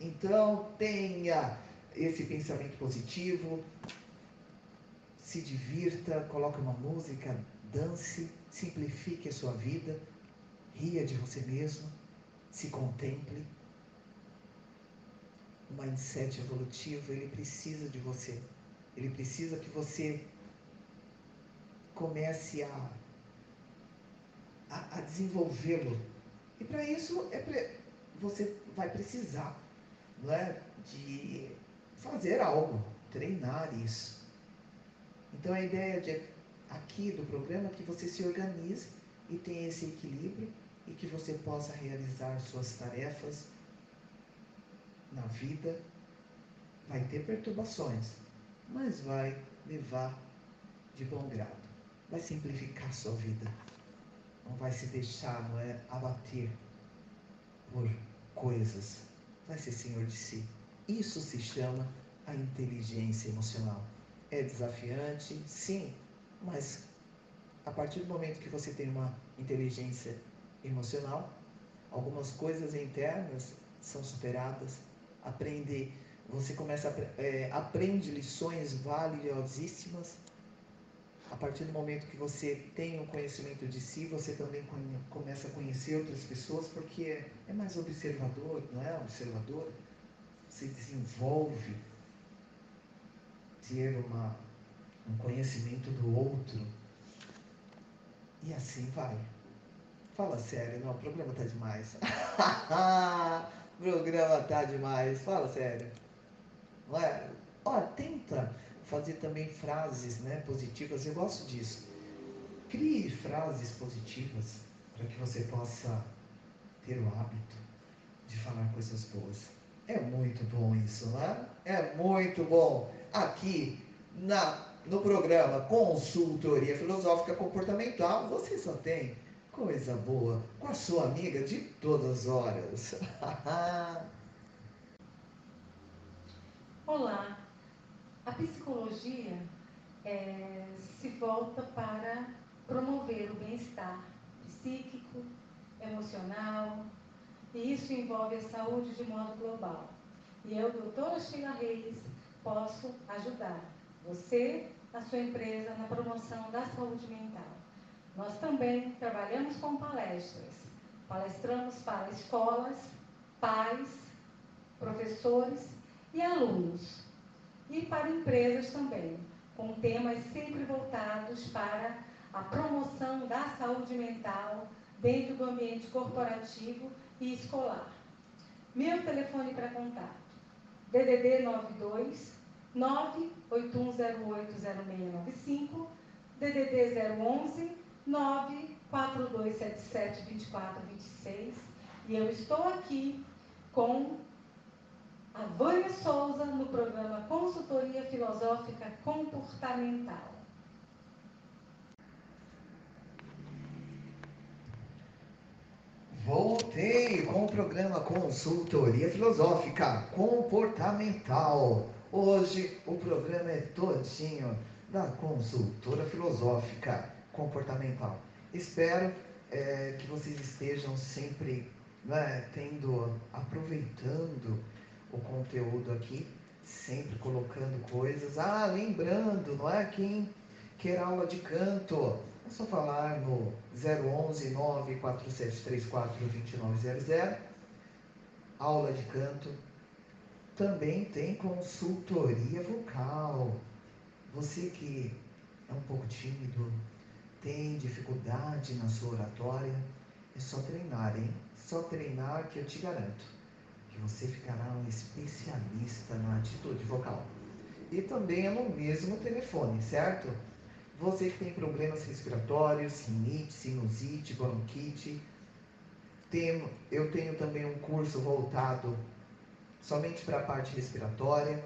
Então, tenha esse pensamento positivo, se divirta, coloque uma música, dance, simplifique a sua vida, ria de você mesmo, se contemple. O mindset evolutivo, ele precisa de você. Ele precisa que você comece a, a, a desenvolvê-lo. E para isso é pre, você vai precisar não é, de fazer algo, treinar isso. Então a ideia de, aqui do programa que você se organize e tenha esse equilíbrio e que você possa realizar suas tarefas na vida. Vai ter perturbações, mas vai levar de bom grado. Vai simplificar sua vida. Não vai se deixar, não é, abater por coisas. Vai ser senhor de si. Isso se chama a inteligência emocional. É desafiante, sim, mas a partir do momento que você tem uma inteligência emocional, algumas coisas internas são superadas, aprende, você começa a, é, aprende lições valiosíssimas. A partir do momento que você tem um conhecimento de si, você também começa a conhecer outras pessoas, porque é, é mais observador, não é? Observador, se desenvolve ter uma, um conhecimento do outro. E assim vai. Fala sério, não, o programa tá demais. *laughs* o programa tá demais. Fala sério. Não é? Ó, tenta fazer também frases né, positivas. Eu gosto disso. Crie frases positivas para que você possa ter o hábito de falar coisas boas. É muito bom isso, não é? É muito bom aqui na no programa Consultoria Filosófica Comportamental, você só tem coisa boa com a sua amiga de todas as horas. *laughs* Olá, a psicologia é, se volta para promover o bem-estar psíquico, emocional, e isso envolve a saúde de modo global. E eu, doutora Sheila Reis, posso ajudar você, a sua empresa, na promoção da saúde mental. Nós também trabalhamos com palestras. Palestramos para escolas, pais, professores e alunos. E para empresas também, com temas sempre voltados para a promoção da saúde mental dentro do ambiente corporativo e escolar. Meu telefone para contato: DDD 92 981080695, DDD 011 942772426. E eu estou aqui com a Vânia Souza no programa Consultoria Filosófica Comportamental. Voltei com o programa Consultoria Filosófica Comportamental. Hoje o programa é todinho da consultora filosófica comportamental. Espero é, que vocês estejam sempre né, tendo, aproveitando o conteúdo aqui, sempre colocando coisas. Ah, lembrando, não é? Quem quer aula de canto, é só falar no 011 94734 2900. Aula de canto. Também tem consultoria vocal. Você que é um pouco tímido, tem dificuldade na sua oratória, é só treinar, hein? Só treinar que eu te garanto que você ficará um especialista na atitude vocal. E também é no mesmo telefone, certo? Você que tem problemas respiratórios, rinite, sinusite, bronquite, tem, eu tenho também um curso voltado somente para a parte respiratória,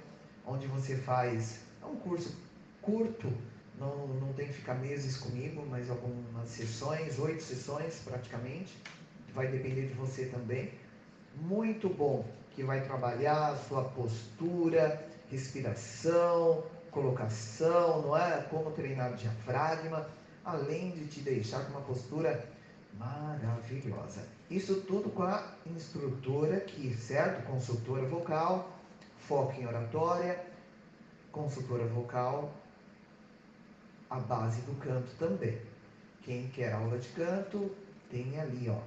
onde você faz, é um curso curto, não, não tem que ficar meses comigo, mas algumas sessões, oito sessões praticamente, vai depender de você também. Muito bom, que vai trabalhar a sua postura, respiração, colocação, não é? Como treinar o diafragma, além de te deixar com uma postura maravilhosa. Isso tudo com a instrutora aqui, certo? Consultora vocal, foco em oratória, consultora vocal, a base do canto também. Quem quer aula de canto, tem ali, ó,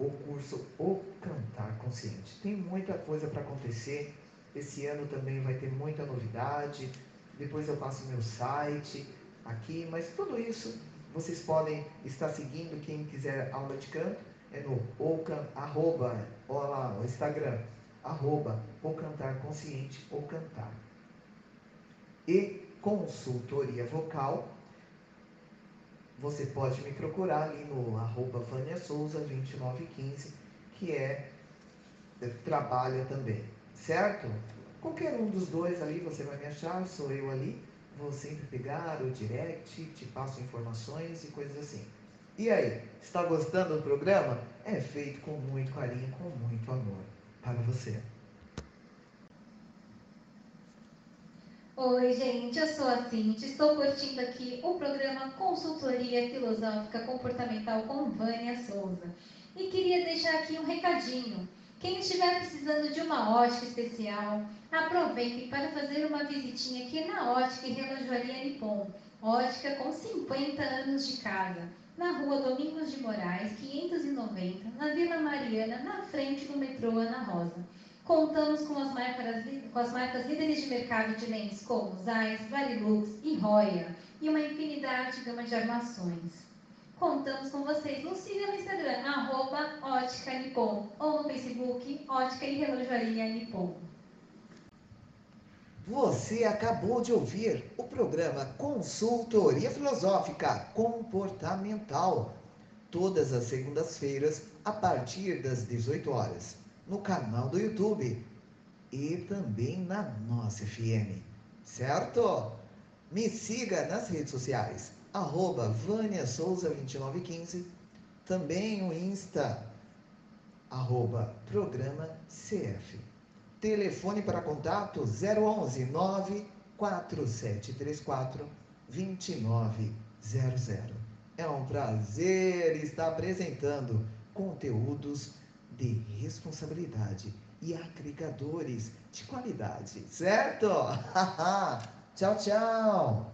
o curso O Cantar Consciente. Tem muita coisa para acontecer esse ano também vai ter muita novidade. Depois eu passo meu site aqui, mas tudo isso vocês podem estar seguindo. Quem quiser aula de canto é no Ocan, arroba, o Instagram, arroba, o cantar consciente, ou cantar. E consultoria vocal, você pode me procurar ali no arroba Vânia Souza 2915, que é trabalha também certo? Qualquer um dos dois ali você vai me achar, sou eu ali. Vou sempre pegar o direct, te passo informações e coisas assim. E aí, está gostando do programa? É feito com muito carinho, com muito amor para você. Oi, gente, eu sou a Cintia, estou curtindo aqui o programa Consultoria Filosófica Comportamental com Vânia Souza. E queria deixar aqui um recadinho. Quem estiver precisando de uma ótica especial, aproveite para fazer uma visitinha aqui na Ótica e Relojoaria Nippon. Ótica com 50 anos de casa. Na rua Domingos de Moraes, 590, na Vila Mariana, na frente do metrô Ana Rosa. Contamos com as marcas, com as marcas líderes de mercado de lentes como Zeiss, Varilux e Roya, e uma infinidade de gama de armações. Contamos com vocês. Nos siga no Instagram, arroba Ótica Nippon, ou no Facebook, Ótica e Relojoaria Nippon. Você acabou de ouvir o programa Consultoria Filosófica Comportamental, todas as segundas-feiras, a partir das 18 horas, no canal do YouTube e também na nossa FM, certo? Me siga nas redes sociais, arroba Vânia Souza 2915, também o Insta, arroba Programa CF. Telefone para contato 011 94734 2900. É um prazer estar apresentando conteúdos de responsabilidade e agregadores de qualidade, certo? *laughs* tchau, tchau!